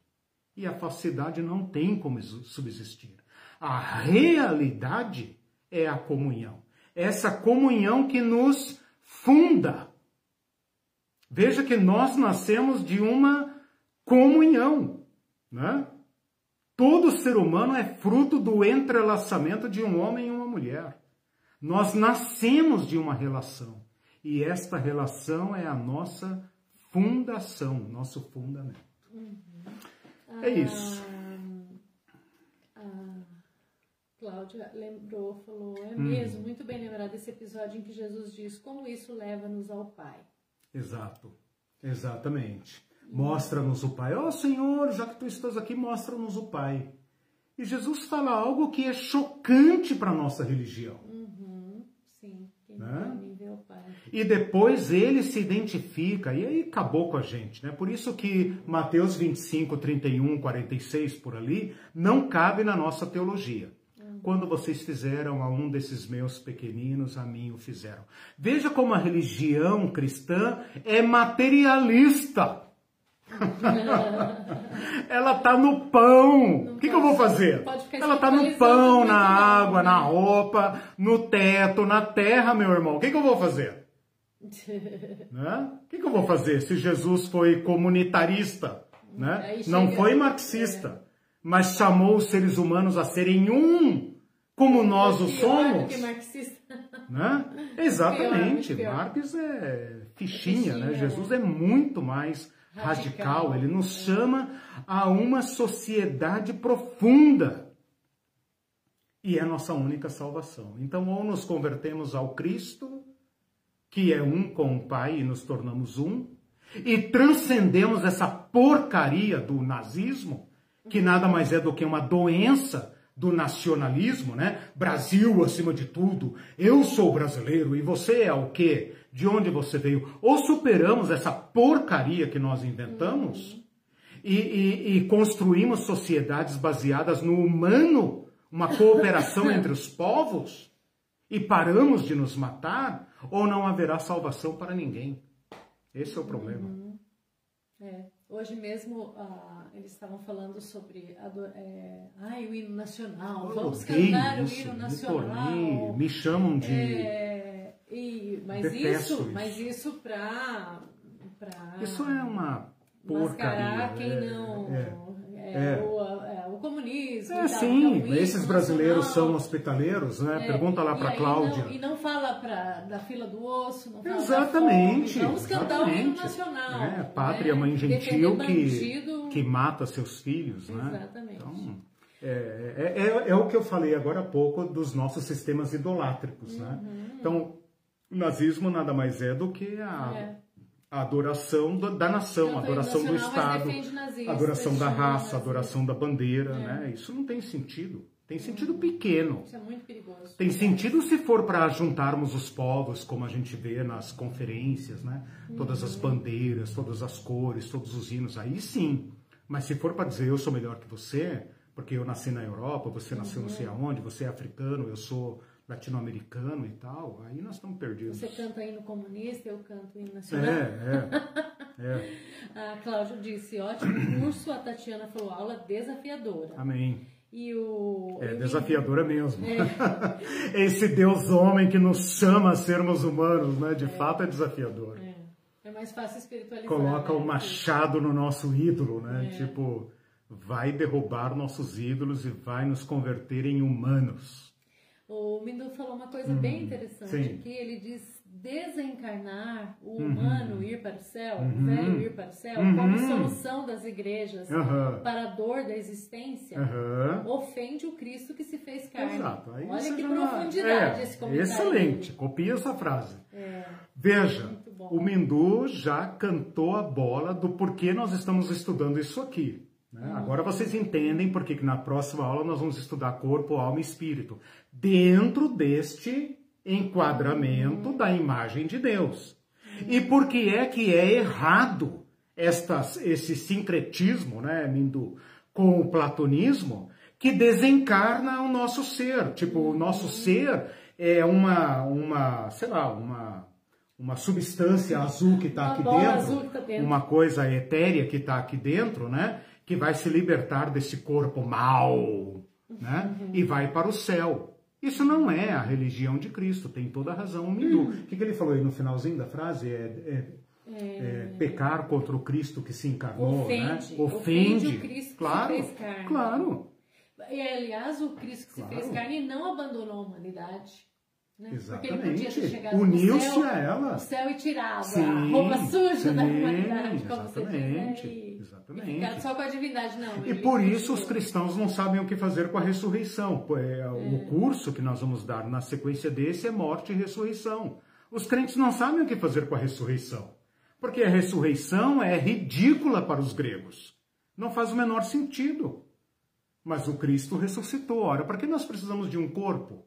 E a falsidade não tem como subsistir. A realidade é a comunhão. Essa comunhão que nos funda. Veja que nós nascemos de uma comunhão, né? Todo ser humano é fruto do entrelaçamento de um homem e uma mulher. Nós nascemos de uma relação e esta relação é a nossa fundação, nosso fundamento. Uhum. É isso. Ah, Cláudia lembrou, falou, é mesmo, muito bem lembrado esse episódio em que Jesus diz como isso leva-nos ao Pai. Exato, exatamente. Mostra-nos o Pai. Ó oh, Senhor, já que tu estás aqui, mostra-nos o Pai. E Jesus fala algo que é chocante para a nossa religião. Uhum, sim, né? vê o Pai. e depois ele se identifica, e aí acabou com a gente, né? Por isso que Mateus 25, 31, 46 por ali não cabe na nossa teologia. Quando vocês fizeram a um desses meus pequeninos, a mim o fizeram. Veja como a religião cristã é materialista. Ela tá no pão. O que, que, eu vou fazer? Ela tá no pão, na água, na roupa, no teto, na terra, meu irmão. O que, que eu vou fazer? né? O que, que, eu vou fazer se Jesus foi comunitarista? Né? Não foi marxista, é. mas chamou os seres humanos a serem um, como nós o somos. Né? Exatamente. Pior, pior. Marx é fichinha, é fichinha né? É. Jesus é muito mais radical, radical. ele nos chama a uma sociedade profunda. E é a nossa única salvação. Então, ou nos convertemos ao Cristo, que é um com o Pai e nos tornamos um, e transcendemos essa porcaria do nazismo, que nada mais é do que uma doença do nacionalismo, né? Brasil acima de tudo. Eu sou brasileiro e você é o quê? De onde você veio, ou superamos essa porcaria que nós inventamos uhum. e, e, e construímos sociedades baseadas no humano, uma cooperação entre os povos, e paramos de nos matar, ou não haverá salvação para ninguém. Esse é o problema. Uhum. É. Hoje mesmo uh, eles estavam falando sobre do, é, ai, o hino nacional. Vamos cantar isso, o hino nacional. Me, me chamam de. É, mas, isso, mas isso para. Isso é uma porcaria. quem é, não. É, é, é. O, é, o, comunismo. É, sim, esses brasileiros são hospitaleiros, né? Pergunta lá para Cláudia. Não, e não fala pra, da fila do osso, não fala Exatamente. Fome, vamos cantar exatamente. o hino nacional. É, pátria, né? mãe gentil que, que mata seus filhos, né? Exatamente. Então, é, é, é, o que eu falei agora há pouco dos nossos sistemas idolátricos, né? uhum. né? Então, o nazismo nada mais é do que a, é. a adoração do, da nação, a adoração do Estado, a adoração da raça, a adoração da bandeira, é. né? Isso não tem sentido. Tem sentido pequeno. Isso é muito perigoso. Tem sentido se for para juntarmos os povos, como a gente vê nas conferências, né? Todas as uhum. bandeiras, todas as cores, todos os hinos, aí sim. Mas se for para dizer eu sou melhor que você, porque eu nasci na Europa, você nasceu uhum. não sei aonde, você é africano, eu sou latino-americano e tal, aí nós estamos perdidos. Você canta hino comunista, eu canto hino nacional. É, é. é. a Cláudia disse, ótimo curso, a Tatiana falou, aula desafiadora. Amém. E o... É, desafiadora mesmo. É. Esse Deus homem que nos chama a sermos humanos, né? De é. fato é desafiador. É. é mais fácil espiritualizar. Coloca né? o machado no nosso ídolo, né? É. Tipo, vai derrubar nossos ídolos e vai nos converter em humanos. O Mindu falou uma coisa bem uhum. interessante sim. que ele diz desencarnar o uhum. humano ir para o céu, uhum. o velho ir para o céu, uhum. como solução das igrejas uhum. para a dor da existência, uhum. ofende o Cristo que se fez carne. Exato. Aí Olha que profundidade é, esse comentário. Excelente, copia essa frase. É. Veja, o Mindu já cantou a bola do porquê nós estamos estudando isso aqui. Né? Agora vocês entendem porque que na próxima aula nós vamos estudar corpo, alma e espírito, dentro deste enquadramento da imagem de Deus. E por que é que é errado estas, esse sincretismo, né, Mindu, com o platonismo, que desencarna o nosso ser. Tipo, o nosso ser é uma, uma sei lá, uma, uma substância azul que está aqui dentro, tá dentro, uma coisa etérea que está aqui dentro, né? Que vai se libertar desse corpo mau, né? Uhum. E vai para o céu. Isso não é a religião de Cristo, tem toda a razão o. Uhum. O que, que, ele falou aí no finalzinho da frase? É, é, é... é pecar contra o Cristo que se encarnou, ofende, né? Ofende, ofende o Cristo claro, que se fez carne. Claro. E, aliás, o Cristo que claro. se fez carne não abandonou a humanidade. Né? Exatamente. Uniu-se a ela. O céu e tirado sim, a roupa suja sim, da humanidade, como exatamente, você diz. Né? Exatamente. E só com a divindade, não. E por isso os cristãos não sabem o que fazer com a ressurreição. É, é. O curso que nós vamos dar na sequência desse é morte e ressurreição. Os crentes não sabem o que fazer com a ressurreição. Porque a ressurreição é ridícula para os gregos. Não faz o menor sentido. Mas o Cristo ressuscitou. Ora, para que nós precisamos de um corpo?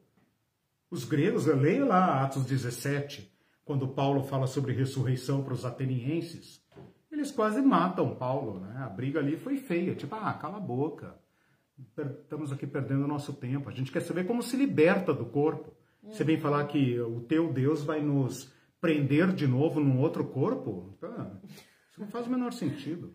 Os gregos, leia lá Atos 17. quando Paulo fala sobre ressurreição para os atenienses, eles quase matam Paulo, né? A briga ali foi feia, tipo, ah, cala a boca. Estamos aqui perdendo nosso tempo. A gente quer saber como se liberta do corpo. Você vem falar que o teu Deus vai nos prender de novo num outro corpo? isso não faz o menor sentido.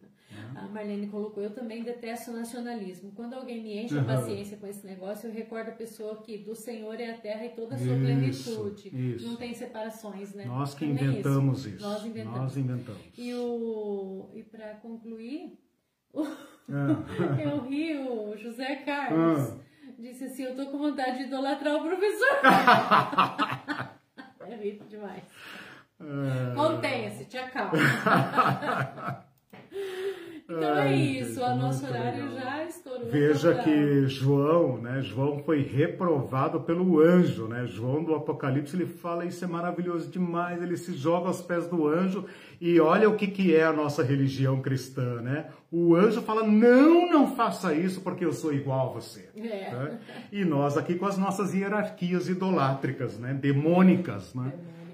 A Marlene colocou, eu também detesto nacionalismo. Quando alguém me enche a paciência com esse negócio, eu recordo a pessoa que do Senhor é a terra e toda a sua isso, plenitude. Isso. Não tem separações, né? Nós que inventamos isso. isso. Nós inventamos. Nós inventamos. E, o, e para concluir, o, ah. eu ri, o José Carlos ah. disse assim, eu tô com vontade de idolatrar o professor. é ri demais. Ah. Contenha-se, te acalma. Então é isso, o nosso horário legal. já estourou. Veja que João, né? João foi reprovado pelo anjo, né? João do Apocalipse, ele fala isso é maravilhoso demais, ele se joga aos pés do anjo e olha o que, que é a nossa religião cristã, né? O anjo fala, não, não faça isso porque eu sou igual a você. É. Né? E nós aqui com as nossas hierarquias idolátricas, né? Demônicas, né?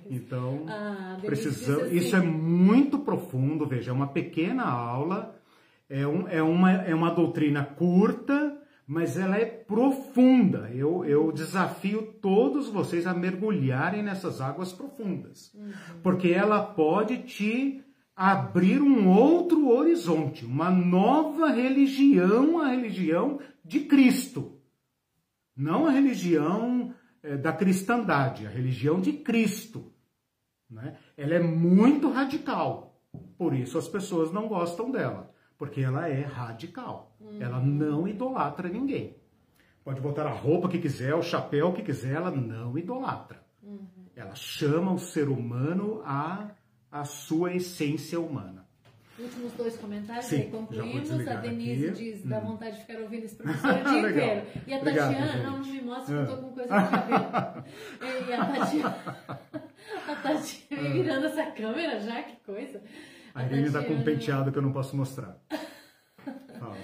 Então, ah, precisamos. Assim. Isso é muito profundo, veja, é uma pequena aula é, um, é, uma, é uma doutrina curta, mas ela é profunda. Eu, eu desafio todos vocês a mergulharem nessas águas profundas, uhum. porque ela pode te abrir um outro horizonte, uma nova religião, a religião de Cristo. Não a religião é, da cristandade, a religião de Cristo. Né? Ela é muito radical, por isso as pessoas não gostam dela. Porque ela é radical. Uhum. Ela não idolatra ninguém. Pode botar a roupa que quiser, o chapéu que quiser, ela não idolatra. Uhum. Ela chama o ser humano a, a sua essência humana. Últimos dois comentários, Sim, aí concluímos. A Denise aqui. diz: dá hum. vontade de ficar ouvindo esse professor o dia inteiro. E a Obrigado, Tatiana, não, não me mostra que eu tô com coisa no cabelo. e a Tatiana, a Tatiana virando essa câmera já, que coisa. A Irene está com um penteado que eu não posso mostrar. Fala.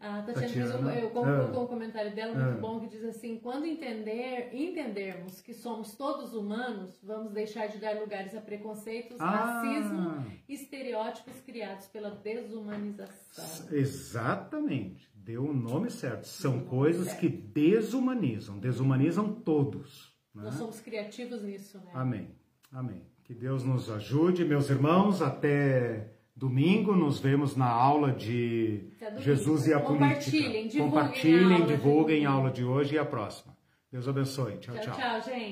A Tatiana, Tatiana. Fez um, eu concordo com o comentário dela muito ah. bom que diz assim: quando entender, entendermos que somos todos humanos, vamos deixar de dar lugares a preconceitos, ah. racismo, estereótipos criados pela desumanização. Exatamente, deu o nome certo. São coisas certo. que desumanizam, desumanizam todos. Né? Nós somos criativos nisso, né? Amém. Amém. Que Deus nos ajude, meus irmãos. Até domingo nos vemos na aula de Jesus e a Compartilhem, política. Compartilhem, divulguem a aula de hoje e a próxima. Deus abençoe. Tchau, tchau. Tchau, tchau, gente.